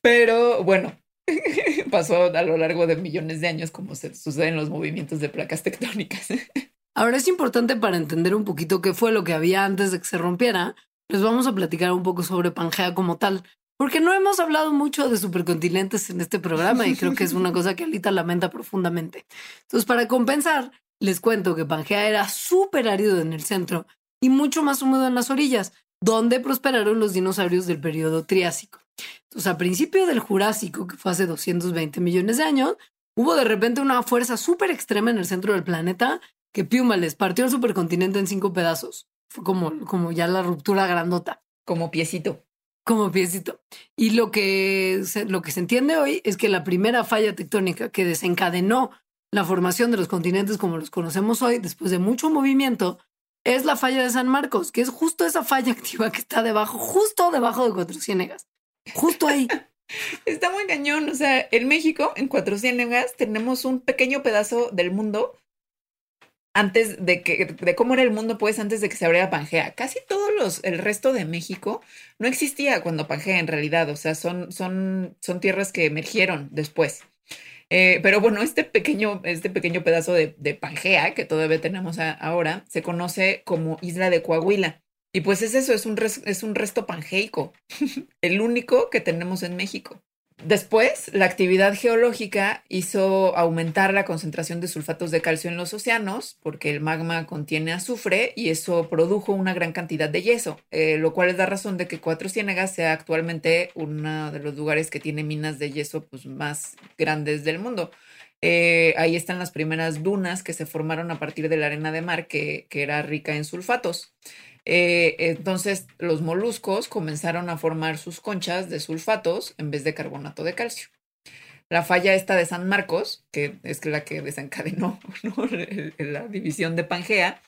Pero bueno, pasó a lo largo de millones de años como se sucede en los movimientos de placas tectónicas. Ahora es importante para entender un poquito qué fue lo que había antes de que se rompiera. Les vamos a platicar un poco sobre Pangea como tal, porque no hemos hablado mucho de supercontinentes en este programa y creo que es una cosa que Alita lamenta profundamente. Entonces, para compensar, les cuento que Pangea era súper árido en el centro y mucho más húmedo en las orillas, donde prosperaron los dinosaurios del periodo Triásico. Entonces, a principio del Jurásico, que fue hace 220 millones de años, hubo de repente una fuerza súper extrema en el centro del planeta que Piuma les partió el supercontinente en cinco pedazos. Fue como, como ya la ruptura grandota. Como piecito como piecito. Y lo que, se, lo que se entiende hoy es que la primera falla tectónica que desencadenó la formación de los continentes como los conocemos hoy, después de mucho movimiento, es la falla de San Marcos, que es justo esa falla activa que está debajo, justo debajo de Cuatro Ciénegas. Justo ahí. Está muy cañón. O sea, en México, en Cuatro Ciénegas, tenemos un pequeño pedazo del mundo antes de que, de cómo era el mundo, pues, antes de que se abriera Pangea. Casi todos los, el resto de México no existía cuando Pangea en realidad, o sea, son, son, son tierras que emergieron después. Eh, pero bueno, este pequeño, este pequeño pedazo de, Pangea que todavía tenemos ahora se conoce como Isla de Coahuila. Y pues es eso, es un, es un resto pangeico, el único que tenemos en México. Después, la actividad geológica hizo aumentar la concentración de sulfatos de calcio en los océanos, porque el magma contiene azufre y eso produjo una gran cantidad de yeso, eh, lo cual es la razón de que Cuatro Ciénegas sea actualmente uno de los lugares que tiene minas de yeso pues, más grandes del mundo. Eh, ahí están las primeras dunas que se formaron a partir de la arena de mar que, que era rica en sulfatos. Eh, entonces los moluscos comenzaron a formar sus conchas de sulfatos en vez de carbonato de calcio. La falla esta de San Marcos, que es la que desencadenó la división de Pangea,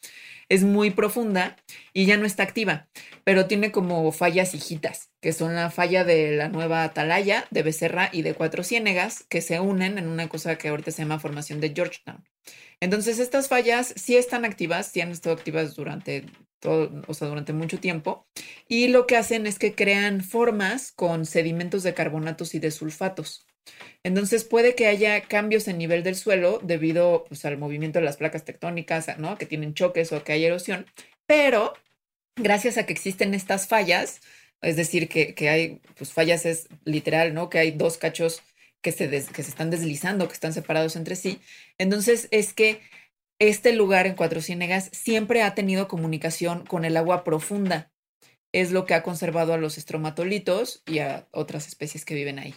es muy profunda y ya no está activa, pero tiene como fallas hijitas, que son la falla de la nueva Atalaya, de Becerra y de Cuatro Ciénegas, que se unen en una cosa que ahorita se llama formación de Georgetown. Entonces, estas fallas sí están activas, sí han estado activas durante todo, o sea, durante mucho tiempo, y lo que hacen es que crean formas con sedimentos de carbonatos y de sulfatos. Entonces puede que haya cambios en nivel del suelo debido pues, al movimiento de las placas tectónicas, ¿no? Que tienen choques o que hay erosión, pero gracias a que existen estas fallas, es decir, que, que hay, pues fallas es literal, ¿no? Que hay dos cachos que se, que se están deslizando, que están separados entre sí. Entonces es que este lugar en Cuatro Ciénegas siempre ha tenido comunicación con el agua profunda. Es lo que ha conservado a los estromatolitos y a otras especies que viven ahí.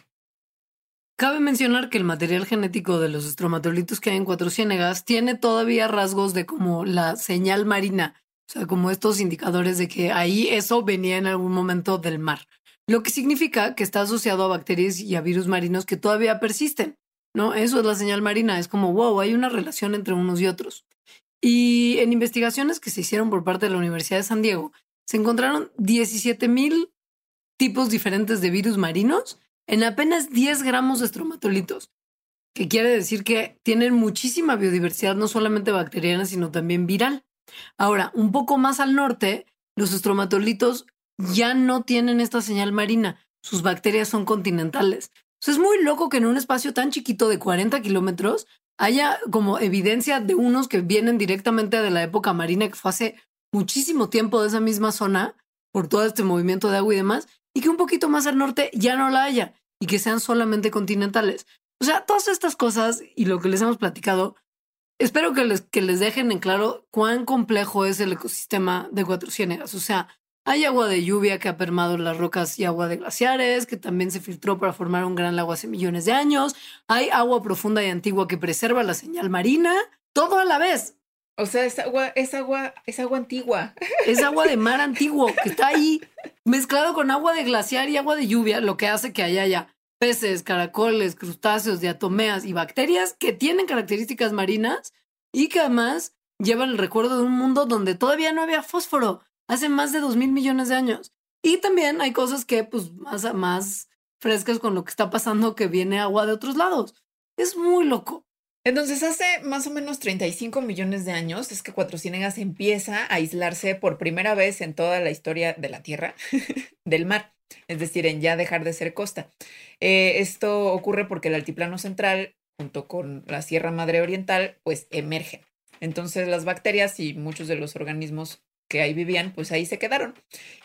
Cabe mencionar que el material genético de los estromatolitos que hay en Cuatro Ciénegas tiene todavía rasgos de como la señal marina, o sea, como estos indicadores de que ahí eso venía en algún momento del mar, lo que significa que está asociado a bacterias y a virus marinos que todavía persisten. ¿no? Eso es la señal marina, es como, wow, hay una relación entre unos y otros. Y en investigaciones que se hicieron por parte de la Universidad de San Diego, se encontraron 17 mil tipos diferentes de virus marinos en apenas 10 gramos de estromatolitos, que quiere decir que tienen muchísima biodiversidad, no solamente bacteriana, sino también viral. Ahora, un poco más al norte, los estromatolitos ya no tienen esta señal marina, sus bacterias son continentales es muy loco que en un espacio tan chiquito de 40 kilómetros haya como evidencia de unos que vienen directamente de la época marina, que fue hace muchísimo tiempo de esa misma zona, por todo este movimiento de agua y demás, y que un poquito más al norte ya no la haya y que sean solamente continentales. O sea, todas estas cosas y lo que les hemos platicado, espero que les, que les dejen en claro cuán complejo es el ecosistema de Cuatro Ciénegas. O sea, hay agua de lluvia que ha permado las rocas y agua de glaciares, que también se filtró para formar un gran lago hace millones de años. Hay agua profunda y antigua que preserva la señal marina. Todo a la vez. O sea, es agua, es agua, es agua antigua. Es agua de mar antiguo que está ahí mezclado con agua de glaciar y agua de lluvia, lo que hace que haya ya peces, caracoles, crustáceos, diatomeas y bacterias que tienen características marinas y que además llevan el recuerdo de un mundo donde todavía no había fósforo hace más de dos mil millones de años. Y también hay cosas que, pues, más, más frescas con lo que está pasando que viene agua de otros lados. Es muy loco. Entonces, hace más o menos 35 millones de años es que Cuatro Ciénegas empieza a aislarse por primera vez en toda la historia de la Tierra del mar, es decir, en ya dejar de ser costa. Eh, esto ocurre porque el altiplano central, junto con la Sierra Madre Oriental, pues emergen. Entonces, las bacterias y muchos de los organismos que ahí vivían, pues ahí se quedaron.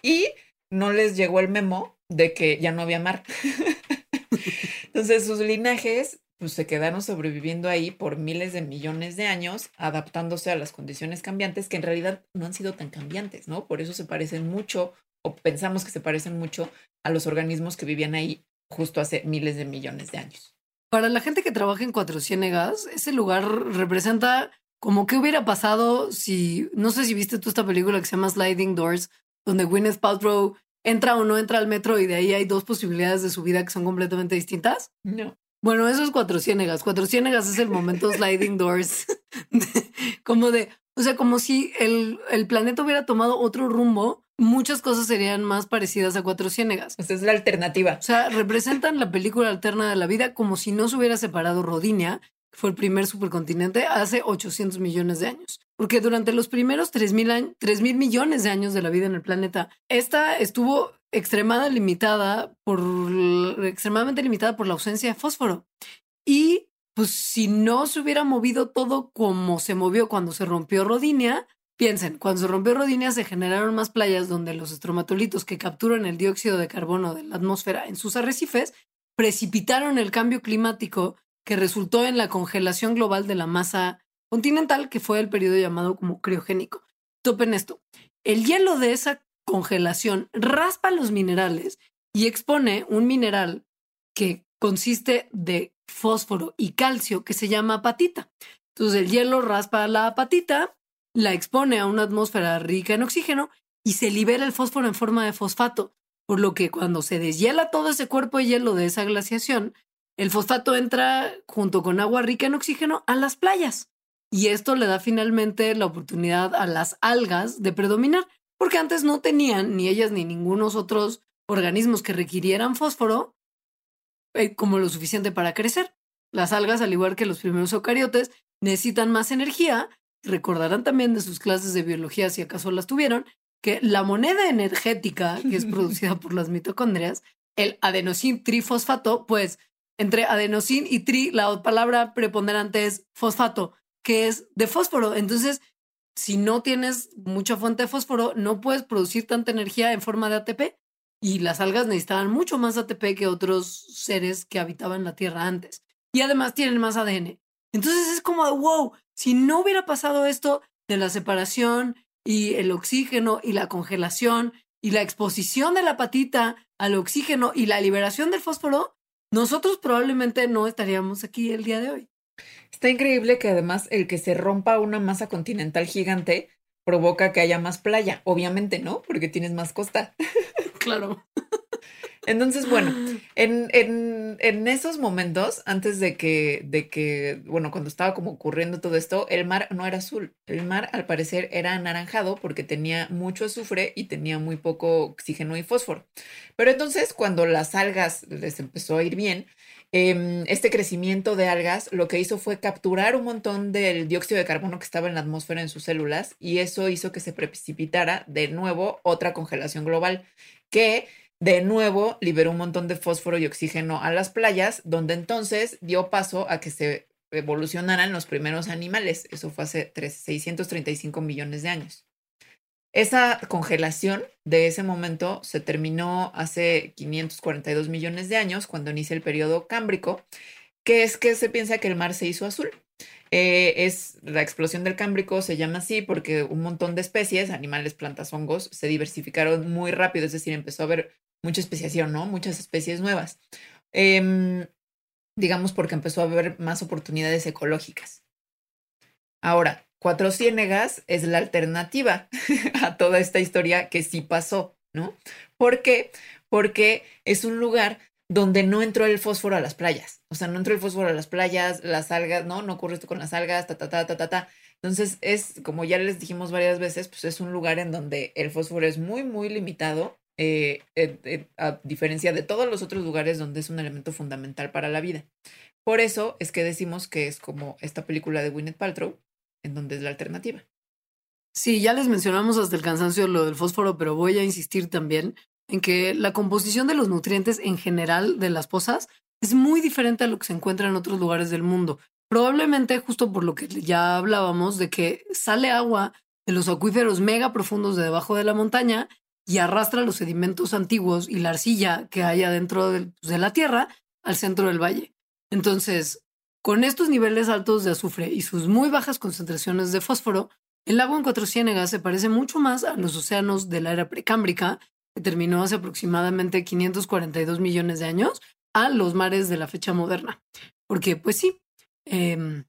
Y no les llegó el memo de que ya no había mar. Entonces, sus linajes pues se quedaron sobreviviendo ahí por miles de millones de años, adaptándose a las condiciones cambiantes que en realidad no han sido tan cambiantes, ¿no? Por eso se parecen mucho, o pensamos que se parecen mucho a los organismos que vivían ahí justo hace miles de millones de años. Para la gente que trabaja en Cuatro Ciénegas, ese lugar representa como qué hubiera pasado si, no sé si viste tú esta película que se llama Sliding Doors, donde Gwyneth Paltrow entra o no entra al metro y de ahí hay dos posibilidades de su vida que son completamente distintas. No. Bueno, eso es Cuatro Ciénegas. Cuatro Ciénegas es el momento sliding doors. como de, o sea, como si el, el, planeta hubiera tomado otro rumbo, muchas cosas serían más parecidas a Cuatro Ciénegas. Esta es la alternativa. O sea, representan la película alterna de la vida como si no se hubiera separado Rodinia, que fue el primer supercontinente, hace 800 millones de años. Porque durante los primeros 3 mil, 3 mil millones de años de la vida en el planeta, esta estuvo extremadamente limitada por la ausencia de fósforo. Y pues si no se hubiera movido todo como se movió cuando se rompió Rodinia, piensen, cuando se rompió Rodinia se generaron más playas donde los estromatolitos que capturan el dióxido de carbono de la atmósfera en sus arrecifes precipitaron el cambio climático que resultó en la congelación global de la masa continental, que fue el periodo llamado como criogénico. Topen esto. El hielo de esa congelación raspa los minerales y expone un mineral que consiste de fósforo y calcio que se llama apatita. Entonces el hielo raspa la apatita, la expone a una atmósfera rica en oxígeno y se libera el fósforo en forma de fosfato, por lo que cuando se deshiela todo ese cuerpo de hielo de esa glaciación, el fosfato entra junto con agua rica en oxígeno a las playas. Y esto le da finalmente la oportunidad a las algas de predominar porque antes no tenían ni ellas ni ningunos otros organismos que requirieran fósforo eh, como lo suficiente para crecer. Las algas, al igual que los primeros eucariotes, necesitan más energía. Recordarán también de sus clases de biología, si acaso las tuvieron, que la moneda energética que es producida por las mitocondrias, el adenosín trifosfato, pues entre adenosín y tri, la palabra preponderante es fosfato, que es de fósforo. Entonces, si no tienes mucha fuente de fósforo, no puedes producir tanta energía en forma de ATP. Y las algas necesitaban mucho más ATP que otros seres que habitaban la Tierra antes. Y además tienen más ADN. Entonces es como, wow, si no hubiera pasado esto de la separación y el oxígeno y la congelación y la exposición de la patita al oxígeno y la liberación del fósforo, nosotros probablemente no estaríamos aquí el día de hoy. Está increíble que además el que se rompa una masa continental gigante provoca que haya más playa, obviamente, ¿no? Porque tienes más costa. Claro. Entonces, bueno, en, en, en, esos momentos, antes de que, de que, bueno, cuando estaba como ocurriendo todo esto, el mar no era azul. El mar, al parecer, era anaranjado porque tenía mucho azufre y tenía muy poco oxígeno y fósforo. Pero entonces, cuando las algas les empezó a ir bien, Em, este crecimiento de algas lo que hizo fue capturar un montón del dióxido de carbono que estaba en la atmósfera en sus células y eso hizo que se precipitara de nuevo otra congelación global que de nuevo liberó un montón de fósforo y oxígeno a las playas, donde entonces dio paso a que se evolucionaran los primeros animales. Eso fue hace 635 millones de años. Esa congelación de ese momento se terminó hace 542 millones de años, cuando inicia el periodo cámbrico, que es que se piensa que el mar se hizo azul. Eh, es la explosión del Cámbrico, se llama así porque un montón de especies, animales, plantas, hongos, se diversificaron muy rápido, es decir, empezó a haber mucha especiación, ¿no? Muchas especies nuevas. Em, digamos porque empezó a haber más oportunidades ecológicas. Ahora, Cuatro Ciénegas es la alternativa a toda esta historia que sí pasó, ¿no? ¿Por qué? Porque es un lugar donde no entró el fósforo a las playas. O sea, no entró el fósforo a las playas, las algas, ¿no? No ocurre esto con las algas, ta, ta, ta, ta, ta, ta. Entonces, es, como ya les dijimos varias veces, pues es un lugar en donde el fósforo es muy, muy limitado, eh, eh, eh, a diferencia de todos los otros lugares donde es un elemento fundamental para la vida. Por eso es que decimos que es como esta película de Gwyneth Paltrow, en donde es la alternativa. Sí, ya les mencionamos hasta el cansancio lo del fósforo, pero voy a insistir también en que la composición de los nutrientes en general de las pozas es muy diferente a lo que se encuentra en otros lugares del mundo. Probablemente justo por lo que ya hablábamos de que sale agua de los acuíferos mega profundos de debajo de la montaña y arrastra los sedimentos antiguos y la arcilla que hay adentro de, pues, de la tierra al centro del valle. Entonces, con estos niveles altos de azufre y sus muy bajas concentraciones de fósforo, el agua en Cuatro Ciénegas se parece mucho más a los océanos de la era precámbrica terminó hace aproximadamente 542 millones de años, a los mares de la fecha moderna. Porque, pues sí, em,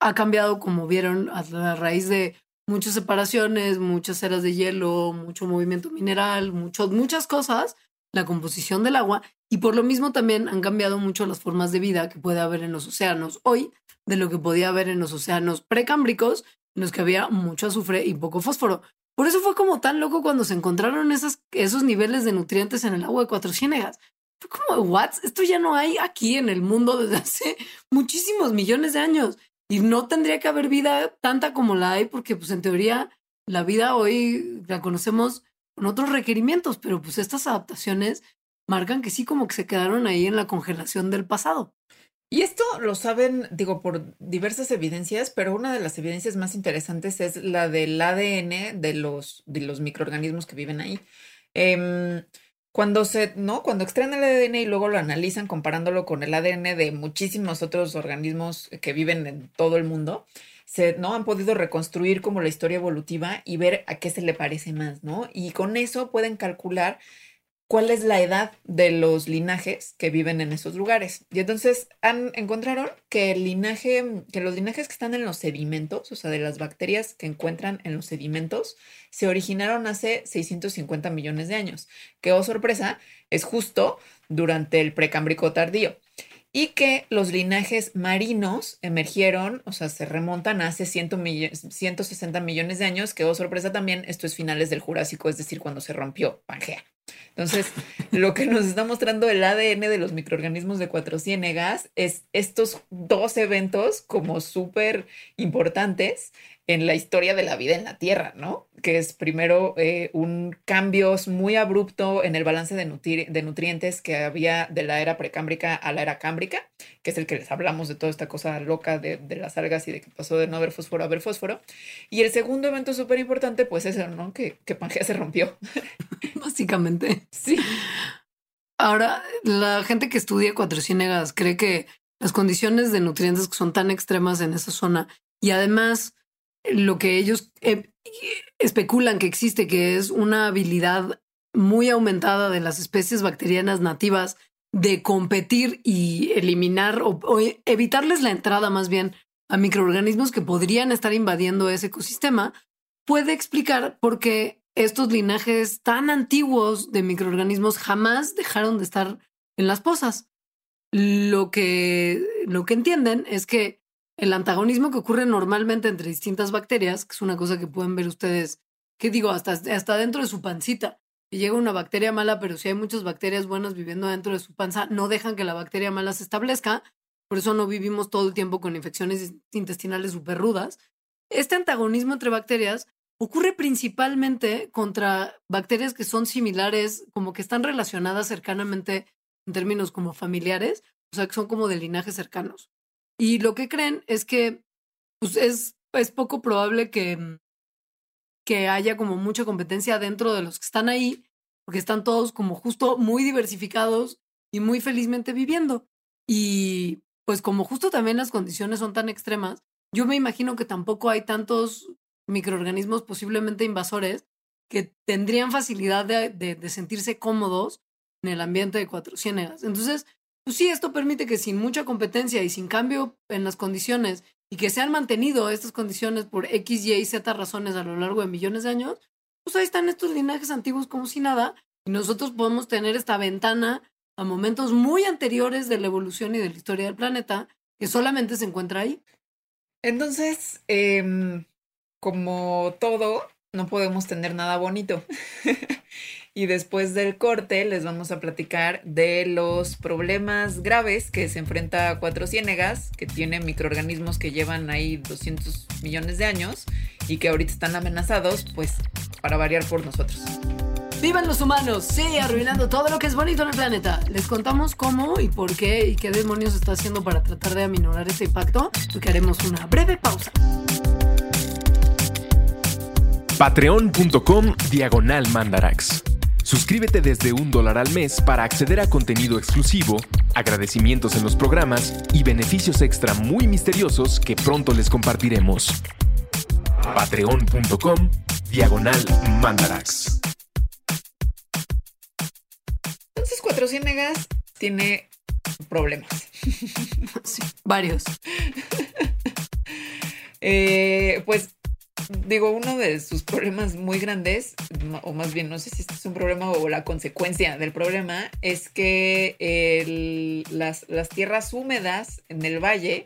ha cambiado, como vieron, a la raíz de muchas separaciones, muchas eras de hielo, mucho movimiento mineral, mucho, muchas cosas, la composición del agua, y por lo mismo también han cambiado mucho las formas de vida que puede haber en los océanos hoy de lo que podía haber en los océanos precámbricos, en los que había mucho azufre y poco fósforo. Por eso fue como tan loco cuando se encontraron esas, esos niveles de nutrientes en el agua de Cuatro Ciénegas. Fue como, ¿what? Esto ya no hay aquí en el mundo desde hace muchísimos millones de años. Y no tendría que haber vida tanta como la hay, porque pues en teoría la vida hoy la conocemos con otros requerimientos, pero pues estas adaptaciones marcan que sí como que se quedaron ahí en la congelación del pasado. Y esto lo saben, digo, por diversas evidencias, pero una de las evidencias más interesantes es la del ADN de los, de los microorganismos que viven ahí. Em, cuando se, ¿no? Cuando extraen el ADN y luego lo analizan comparándolo con el ADN de muchísimos otros organismos que viven en todo el mundo, se, ¿no? Han podido reconstruir como la historia evolutiva y ver a qué se le parece más, ¿no? Y con eso pueden calcular cuál es la edad de los linajes que viven en esos lugares. Y entonces han, encontraron que el linaje, que los linajes que están en los sedimentos, o sea, de las bacterias que encuentran en los sedimentos, se originaron hace 650 millones de años, que, oh sorpresa, es justo durante el precámbrico tardío. Y que los linajes marinos emergieron, o sea, se remontan hace 160 millones de años, que, oh sorpresa también, esto es finales del Jurásico, es decir, cuando se rompió Pangea. Entonces, lo que nos está mostrando el ADN de los microorganismos de Cuatro Ciénegas es estos dos eventos como súper importantes en la historia de la vida en la Tierra, ¿no? Que es primero eh, un cambio muy abrupto en el balance de, nutrientes que había de la era precámbrica a la era cámbrica, que es el que les hablamos de toda esta cosa loca de, las algas y de que pasó de no haber fósforo a haber fósforo. Y el segundo evento súper importante, pues es el, ¿no? Que, que Pangea se rompió. Básicamente. Sí. Ahora, la gente que estudia Cuatro Ciénegas cree que las condiciones de nutrientes que son tan extremas en esa zona y además lo que ellos eh, especulan que existe, que es una habilidad muy aumentada de las especies bacterianas nativas de competir y eliminar o, evitarles la entrada más bien a microorganismos que podrían estar invadiendo ese ecosistema, puede explicar por qué estos linajes tan antiguos de microorganismos jamás dejaron de estar en las pozas. Lo que, lo que entienden es que el antagonismo que ocurre normalmente entre distintas bacterias, que es una cosa que pueden ver ustedes, que digo, hasta, hasta dentro de su pancita. Y llega una bacteria mala, pero si hay muchas bacterias buenas viviendo dentro de su panza, no dejan que la bacteria mala se establezca. Por eso no vivimos todo el tiempo con infecciones intestinales súper rudas. Este antagonismo entre bacterias ocurre principalmente contra bacterias que son similares, como que están relacionadas cercanamente en términos como familiares, o sea, que son como de linajes cercanos. Y lo que creen es que pues, es, es poco probable que, mm, que haya como mucha competencia dentro de los que están ahí, porque están todos como justo muy diversificados y muy felizmente viviendo. Y pues como justo también las condiciones son tan extremas, yo me imagino que tampoco hay tantos microorganismos posiblemente invasores que tendrían facilidad de, de, sentirse cómodos en el ambiente de Cuatro Ciénegas. Entonces, pues sí, esto permite que sin mucha competencia y sin cambio en las condiciones y que se han mantenido estas condiciones por X, Y y Z razones a lo largo de millones de años, pues ahí están estos linajes antiguos como si nada y nosotros podemos tener esta ventana a momentos muy anteriores de la evolución y de la historia del planeta que solamente se encuentra ahí. Entonces, em, como todo, no podemos tener nada bonito. y después del corte les vamos a platicar de los problemas graves que se enfrenta a Cuatro Ciénegas, que tiene microorganismos que llevan ahí 200 millones de años y que ahorita están amenazados, pues para variar por nosotros. ¡Vivan los humanos! Sí, arruinando todo lo que es bonito en el planeta. Les contamos cómo y por qué y qué demonios está haciendo para tratar de aminorar ese impacto, porque haremos una breve pausa. Patreon.com Diagonal Mandarax. Suscríbete desde un dólar al mes para acceder a contenido exclusivo, agradecimientos en los programas y beneficios extra muy misteriosos que pronto les compartiremos. Patreon.com Diagonal Mandarax. Cuatro Ciénegas tiene problemas. Sí, varios. Eh, pues digo, uno de sus problemas muy grandes, o más bien no sé si este es un problema o la consecuencia del problema, es que las, tierras húmedas en el valle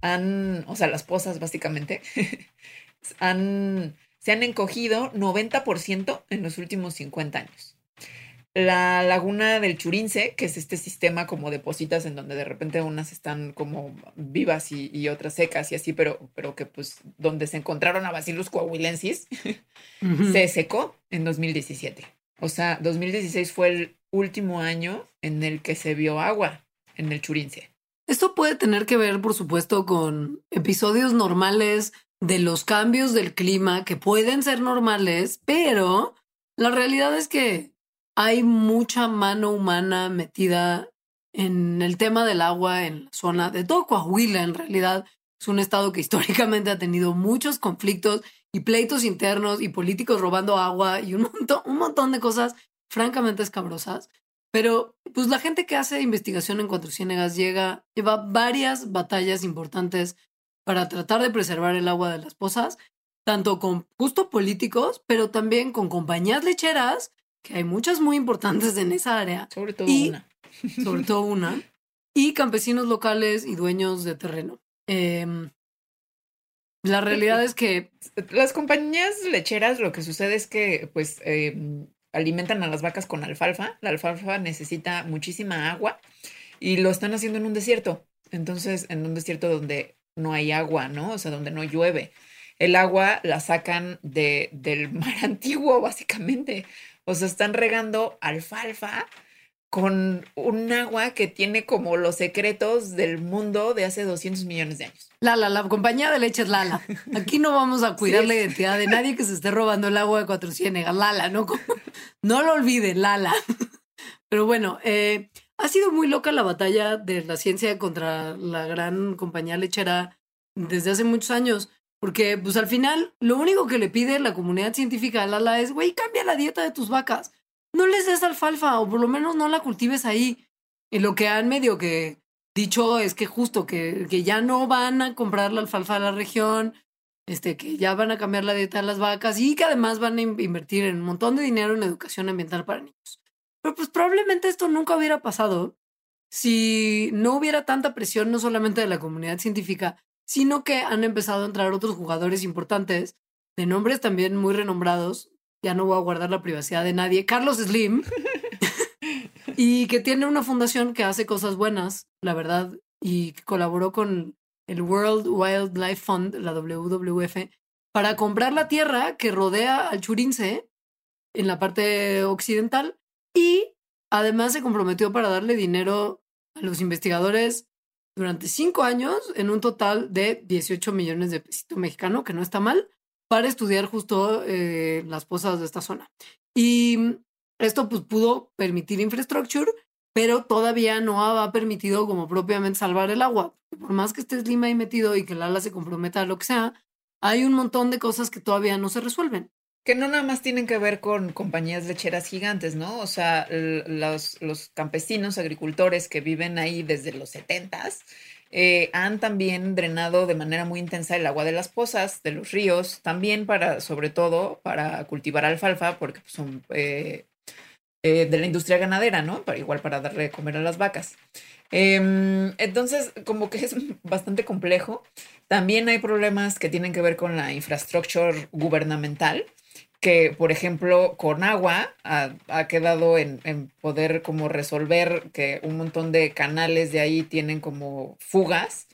han, o sea, las pozas básicamente, se han encogido 90% en los últimos 50 años la laguna del Churince, que es este sistema como de positas en donde de repente unas están como vivas y, otras secas y así, pero, pero que pues donde se encontraron a Bacillus coahuilensis, se secó en 2017. O sea, 2016 fue el último año en el que se vio agua en el Churince. Esto puede tener que ver, por supuesto, con episodios normales de los cambios del clima que pueden ser normales, pero la realidad es que hay mucha mano humana metida en el tema del agua en la zona de todo en realidad. Es un estado que históricamente ha tenido muchos conflictos y pleitos internos y políticos robando agua y un montón, un montón de cosas francamente escabrosas. Pero pues la gente que hace investigación en Cuatro Ciénegas llega, lleva varias batallas importantes para tratar de preservar el agua de las pozas, tanto con justo políticos, pero también con compañías lecheras que hay muchas muy importantes en esa área. Sobre todo una. Sobre todo una. Y campesinos locales y dueños de terreno. Em, la realidad es que... Las compañías lecheras lo que sucede es que pues em, alimentan a las vacas con alfalfa. La alfalfa necesita muchísima agua y lo están haciendo en un desierto. Entonces, en un desierto donde no hay agua, ¿no? O sea, donde no llueve. El agua la sacan de, del mar antiguo, básicamente. O sea, están regando alfalfa con un agua que tiene como los secretos del mundo de hace 200 millones de años. Lala, la compañía de leche es Lala. Aquí no vamos a cuidar la identidad de nadie que se esté robando el agua de Cuatro Ciénegas. Lala, no, no lo olviden, Lala. Pero bueno, eh, ha sido muy loca la batalla de la ciencia contra la gran compañía lechera desde hace muchos años. Porque, pues al final, lo único que le pide la comunidad científica a Lala es, güey, cambia la dieta de tus vacas. No les des alfalfa o por lo menos no la cultives ahí. Y lo que han medio que dicho es que justo que, que ya no van a comprar la alfalfa de la región, este, que ya van a cambiar la dieta de las vacas y que además van a invertir en un montón de dinero en educación ambiental para niños. Pero pues probablemente esto nunca hubiera pasado si no hubiera tanta presión no solamente de la comunidad científica, sino que han empezado a entrar otros jugadores importantes, de nombres también muy renombrados. Ya no voy a guardar la privacidad de nadie. Carlos Slim. y que tiene una fundación que hace cosas buenas, la verdad, y colaboró con el World Wildlife Fund, la WWF, para comprar la tierra que rodea al Churince en la parte occidental y además se comprometió para darle dinero a los investigadores durante cinco años en un total de 18 millones de pesitos mexicanos, que no está mal, para estudiar justo eh, las pozas de esta zona. Y esto pues pudo permitir infraestructura pero todavía no ha permitido como propiamente salvar el agua. Por más que estés Lima ahí metido y que el ala se comprometa a lo que sea, hay un montón de cosas que todavía no se resuelven. Que no nada más tienen que ver con compañías lecheras gigantes, ¿no? O sea, los, los campesinos, agricultores que viven ahí desde los setentas, eh, han también drenado de manera muy intensa el agua de las pozas, de los ríos, también para, sobre todo, para cultivar alfalfa, porque pues, son eh, eh, de la industria ganadera, ¿no? Para, igual para darle de comer a las vacas. Em, entonces, como que es bastante complejo. También hay problemas que tienen que ver con la infraestructura gubernamental que, por ejemplo, con agua ha, quedado en, poder como resolver que un montón de canales de ahí tienen como fugas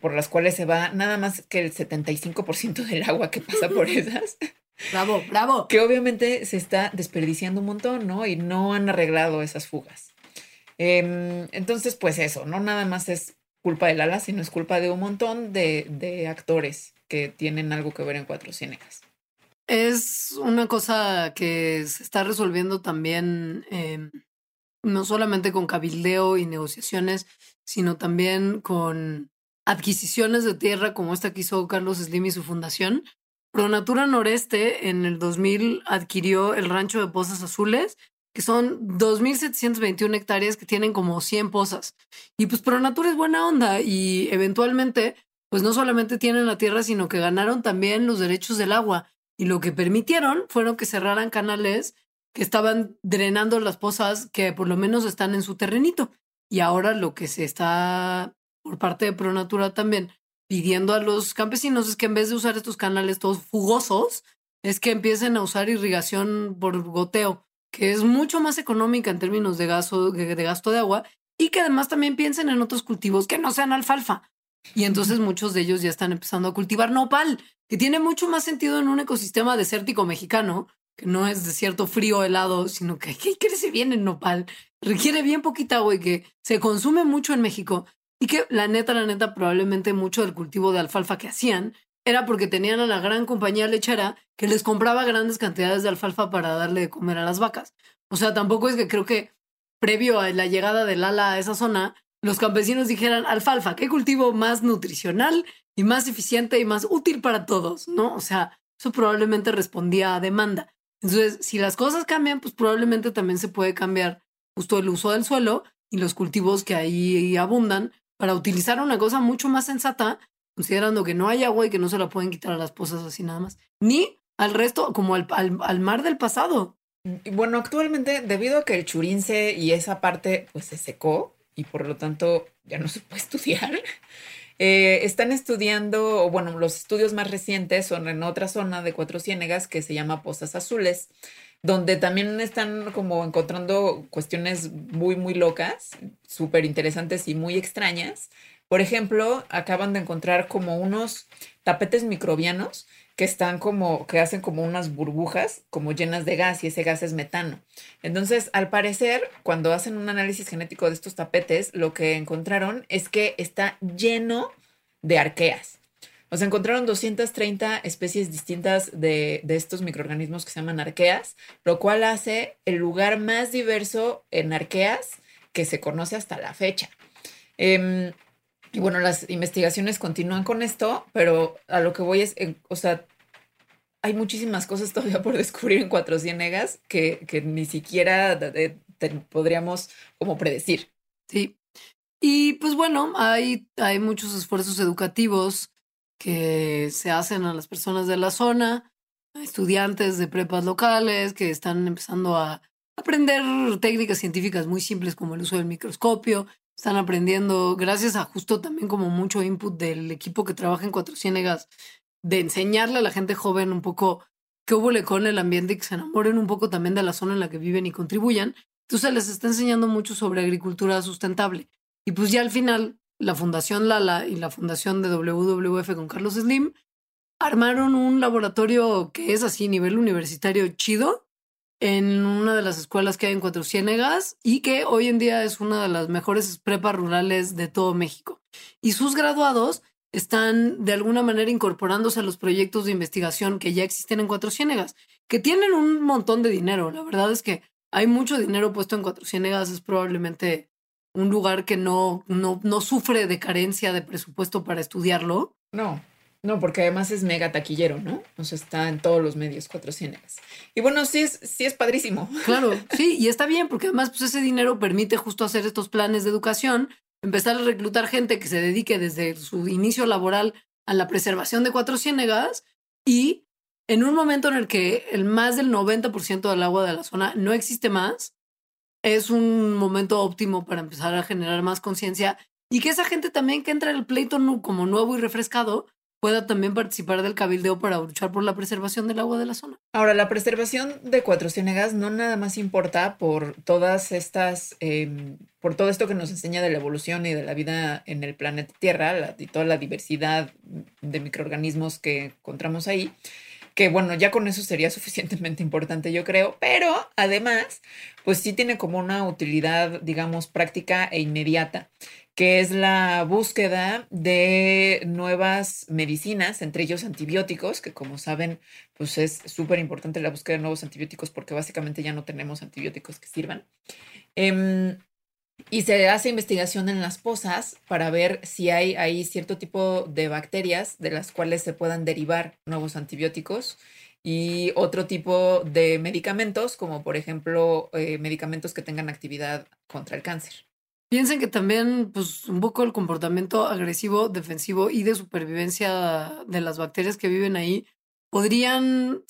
por las cuales se va nada más que el 75% del agua que pasa por esas. Bravo, bravo. Que obviamente se está desperdiciando un montón, ¿no? Y no han arreglado esas fugas. Em, entonces, pues eso, no nada más es culpa del ala, sino es culpa de un montón de, de actores que tienen algo que ver en Cuatro Ciénegas. Es una cosa que se está resolviendo también, em, no solamente con cabildeo y negociaciones, sino también con adquisiciones de tierra como esta que hizo Carlos Slim y su fundación. Pronatura Noreste en el 2000 adquirió el rancho de Pozas Azules, que son 2.721 hectáreas que tienen como 100 pozas. Y pues Pronatura es buena onda y eventualmente, pues no solamente tienen la tierra, sino que ganaron también los derechos del agua. Y lo que permitieron fueron que cerraran canales que estaban drenando las pozas que por lo menos están en su terrenito. Y ahora lo que se está por parte de Pronatura también pidiendo a los campesinos es que en vez de usar estos canales todos fugosos, es que empiecen a usar irrigación por goteo, que es mucho más económica en términos de gasto, de gasto de agua y que además también piensen en otros cultivos que no sean alfalfa. Y entonces muchos de ellos ya están empezando a cultivar nopal, que tiene mucho más sentido en un ecosistema desértico mexicano, que no es desierto frío helado, sino que, crece bien el nopal, requiere bien poquita agua y que se consume mucho en México. Y que la neta, la neta, probablemente mucho del cultivo de alfalfa que hacían era porque tenían a la gran compañía lechera que les compraba grandes cantidades de alfalfa para darle de comer a las vacas. O sea, tampoco es que creo que previo a la llegada del ala a esa zona, los campesinos dijeran, alfalfa, ¿qué cultivo más nutricional y más eficiente y más útil para todos? ¿No? O sea, eso probablemente respondía a demanda. Entonces, si las cosas cambian, pues probablemente también se puede cambiar justo el uso del suelo y los cultivos que ahí abundan para utilizar una cosa mucho más sensata, considerando que no hay agua y que no se la pueden quitar a las pozas así nada más, ni al resto, como al, al, mar del pasado. Bueno, actualmente, debido a que el churince y esa parte pues se secó, y por lo tanto ya no se puede estudiar. Eh, están estudiando, bueno, los estudios más recientes son en otra zona de Cuatro Ciénegas que se llama Pozas Azules, donde también están como encontrando cuestiones muy, muy locas, súper interesantes y muy extrañas. Por ejemplo, acaban de encontrar como unos tapetes microbianos que están como, que hacen como unas burbujas como llenas de gas y ese gas es metano. Entonces, al parecer, cuando hacen un análisis genético de estos tapetes, lo que encontraron es que está lleno de arqueas. O sea, encontraron 230 especies distintas de, estos microorganismos que se llaman arqueas, lo cual hace el lugar más diverso en arqueas que se conoce hasta la fecha. Em, y bueno, las investigaciones continúan con esto, pero a lo que voy es, o sea, hay muchísimas cosas todavía por descubrir en Cuatro Ciénegas que, que ni siquiera podríamos como predecir. Sí. Y pues bueno, hay, hay muchos esfuerzos educativos que se hacen a las personas de la zona, a estudiantes de prepas locales que están empezando a aprender técnicas científicas muy simples como el uso del microscopio, están aprendiendo, gracias a justo también como mucho input del equipo que trabaja en Cuatro Ciénegas, de enseñarle a la gente joven un poco qué hubo con el ambiente y que se enamoren un poco también de la zona en la que viven y contribuyan. Entonces les está enseñando mucho sobre agricultura sustentable. Y pues ya al final, la Fundación Lala y la Fundación de WWF con Carlos Slim armaron un laboratorio que es así, nivel universitario chido, en una de las escuelas que hay en Cuatro Ciénegas y que hoy en día es una de las mejores prepas rurales de todo México. Y sus graduados están de alguna manera incorporándose a los proyectos de investigación que ya existen en Cuatro Ciénegas, que tienen un montón de dinero. La verdad es que hay mucho dinero puesto en Cuatro Ciénegas, es probablemente un lugar que no, no, no sufre de carencia de presupuesto para estudiarlo. No, no, porque además es mega taquillero, ¿no? O sea, está en todos los medios, Cuatro Ciénegas. Y bueno, sí es, sí es padrísimo. Claro, sí, y está bien, porque además pues ese dinero permite justo hacer estos planes de educación, empezar a reclutar gente que se dedique desde su inicio laboral a la preservación de Cuatro Ciénegas y en un momento en el que el más del 90% del agua de la zona no existe más, es un momento óptimo para empezar a generar más conciencia y que esa gente también que entra en el pleito como nuevo y refrescado pueda también participar del cabildeo para luchar por la preservación del agua de la zona. Ahora, la preservación de Cuatro Ciénegas no nada más importa por todas estas, eh, por todo esto que nos enseña de la evolución y de la vida en el planeta Tierra la, y toda la diversidad de microorganismos que encontramos ahí, que bueno, ya con eso sería suficientemente importante, yo creo, pero además, pues sí tiene como una utilidad, digamos, práctica e inmediata que es la búsqueda de nuevas medicinas, entre ellos antibióticos, que como saben, pues es súper importante la búsqueda de nuevos antibióticos porque básicamente ya no tenemos antibióticos que sirvan. Em, y se hace investigación en las pozas para ver si hay ahí cierto tipo de bacterias de las cuales se puedan derivar nuevos antibióticos y otro tipo de medicamentos, como por ejemplo eh, medicamentos que tengan actividad contra el cáncer. Piensen que también, pues, un poco el comportamiento agresivo, defensivo y de supervivencia de las bacterias que viven ahí podrían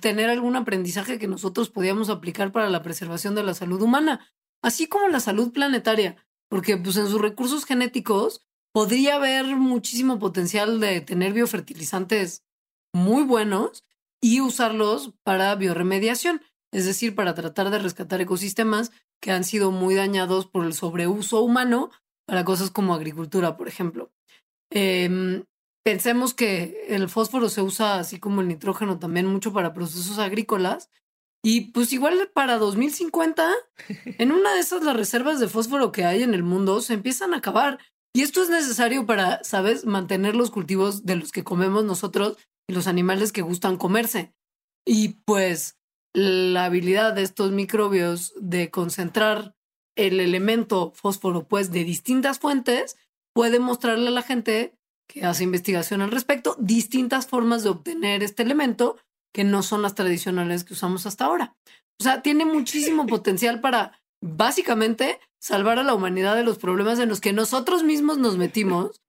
tener algún aprendizaje que nosotros podíamos aplicar para la preservación de la salud humana, así como la salud planetaria, porque pues en sus recursos genéticos podría haber muchísimo potencial de tener biofertilizantes muy buenos y usarlos para bioremediación, es decir, para tratar de rescatar ecosistemas que han sido muy dañados por el sobreuso humano para cosas como agricultura, por ejemplo. Em, pensemos que el fósforo se usa así como el nitrógeno también mucho para procesos agrícolas. Y pues igual para 2050, en una de esas las reservas de fósforo que hay en el mundo se empiezan a acabar. Y esto es necesario para, ¿sabes?, mantener los cultivos de los que comemos nosotros y los animales que gustan comerse. Y pues la habilidad de estos microbios de concentrar el elemento fósforo pues de distintas fuentes puede mostrarle a la gente que hace investigación al respecto distintas formas de obtener este elemento que no son las tradicionales que usamos hasta ahora. O sea, tiene muchísimo potencial para básicamente salvar a la humanidad de los problemas en los que nosotros mismos nos metimos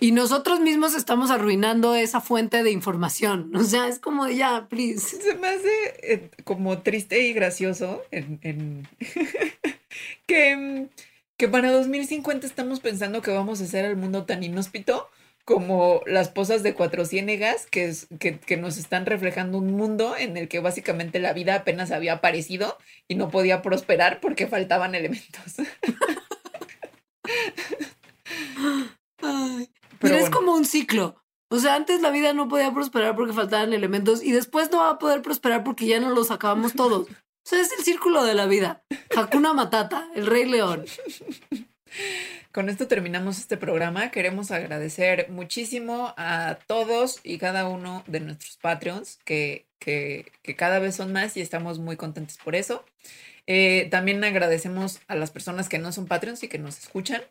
y nosotros mismos estamos arruinando esa fuente de información. O sea, es como ya, please. Se me hace eh, como triste y gracioso en, que, que para 2050 estamos pensando que vamos a hacer el mundo tan inhóspito como las pozas de cuatro ciénegas que, que, que, nos están reflejando un mundo en el que básicamente la vida apenas había aparecido y no podía prosperar porque faltaban elementos. Pero es como un ciclo. O sea, antes la vida no podía prosperar porque faltaban elementos y después no va a poder prosperar porque ya no los acabamos todos. O sea, es el círculo de la vida. Hakuna Matata, el Rey León. Con esto terminamos este programa. Queremos agradecer muchísimo a todos y cada uno de nuestros Patreons, que, que, cada vez son más y estamos muy contentos por eso. Eh, también agradecemos a las personas que no son Patreons y que nos escuchan.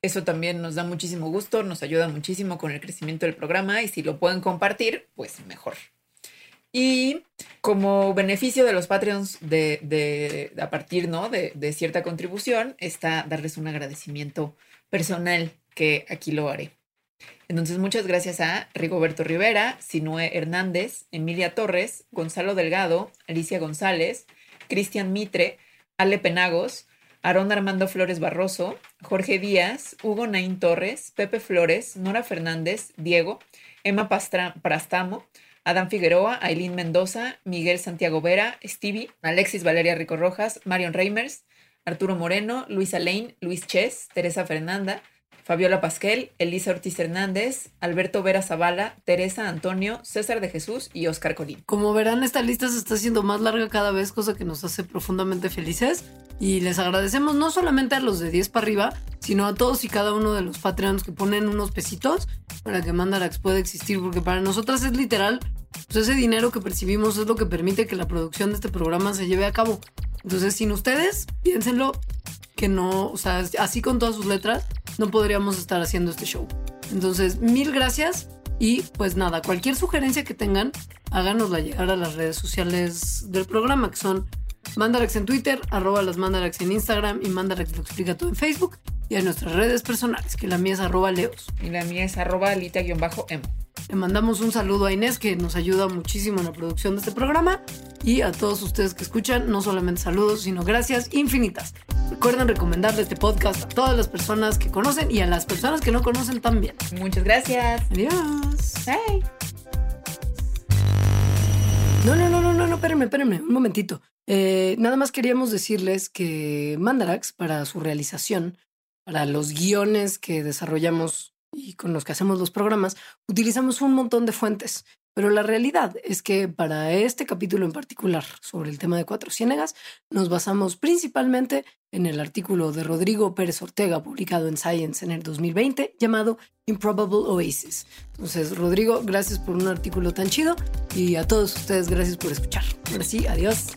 Eso también nos da muchísimo gusto, nos ayuda muchísimo con el crecimiento del programa y si lo pueden compartir, pues mejor. Y como beneficio de los Patreons de, a partir ¿no? de, de, cierta contribución está darles un agradecimiento personal que aquí lo haré. Entonces, muchas gracias a Rigoberto Rivera, Sinue Hernández, Emilia Torres, Gonzalo Delgado, Alicia González, Cristian Mitre, Ale Penagos, Aarón Armando Flores Barroso, Jorge Díaz, Hugo Naín Torres, Pepe Flores, Nora Fernández, Diego, Emma Prastamo, Adán Figueroa, Aileen Mendoza, Miguel Santiago Vera, Stevie, Alexis Valeria Rico Rojas, Marion Reimers, Arturo Moreno, Luisa Lane, Luis Ches, Teresa Fernanda, Fabiola Pasquel, Elisa Ortiz Hernández, Alberto Vera Zavala, Teresa Antonio, César de Jesús y Oscar Colín. Como verán, esta lista se está haciendo más larga cada vez, cosa que nos hace profundamente felices. Y les agradecemos no solamente a los de 10 para arriba, sino a todos y cada uno de los Patreons que ponen unos pesitos para que Mandarax pueda existir, porque para nosotras es literal, pues ese dinero que percibimos es lo que permite que la producción de este programa se lleve a cabo. Entonces, sin ustedes, piénsenlo que no, o sea, así con todas sus letras, no podríamos estar haciendo este show. Entonces, mil gracias y pues nada, cualquier sugerencia que tengan, háganosla llegar a las redes sociales del programa, que son Mandarax en Twitter, arroba las Mandarax en Instagram y Mandarax lo explica todo en Facebook y en nuestras redes personales, que la mía es arroba leos. Y la mía es arroba alita-emo. Le mandamos un saludo a Inés, que nos ayuda muchísimo en la producción de este programa. Y a todos ustedes que escuchan, no solamente saludos, sino gracias infinitas. Recuerden recomendarle este podcast a todas las personas que conocen y a las personas que no conocen también. Muchas gracias. Adiós. Bye. No, no, no, no, no, no, espérenme, espérenme, un momentito. Eh, nada más queríamos decirles que Mandarax, para su realización, para los guiones que desarrollamos y con los que hacemos los programas, utilizamos un montón de fuentes. Pero la realidad es que para este capítulo en particular sobre el tema de Cuatro Ciénegas, nos basamos principalmente en el artículo de Rodrigo Pérez Ortega publicado en Science en el 2020 llamado Improbable Oasis. Entonces, Rodrigo, gracias por un artículo tan chido y a todos ustedes gracias por escuchar. Ahora sí, adiós.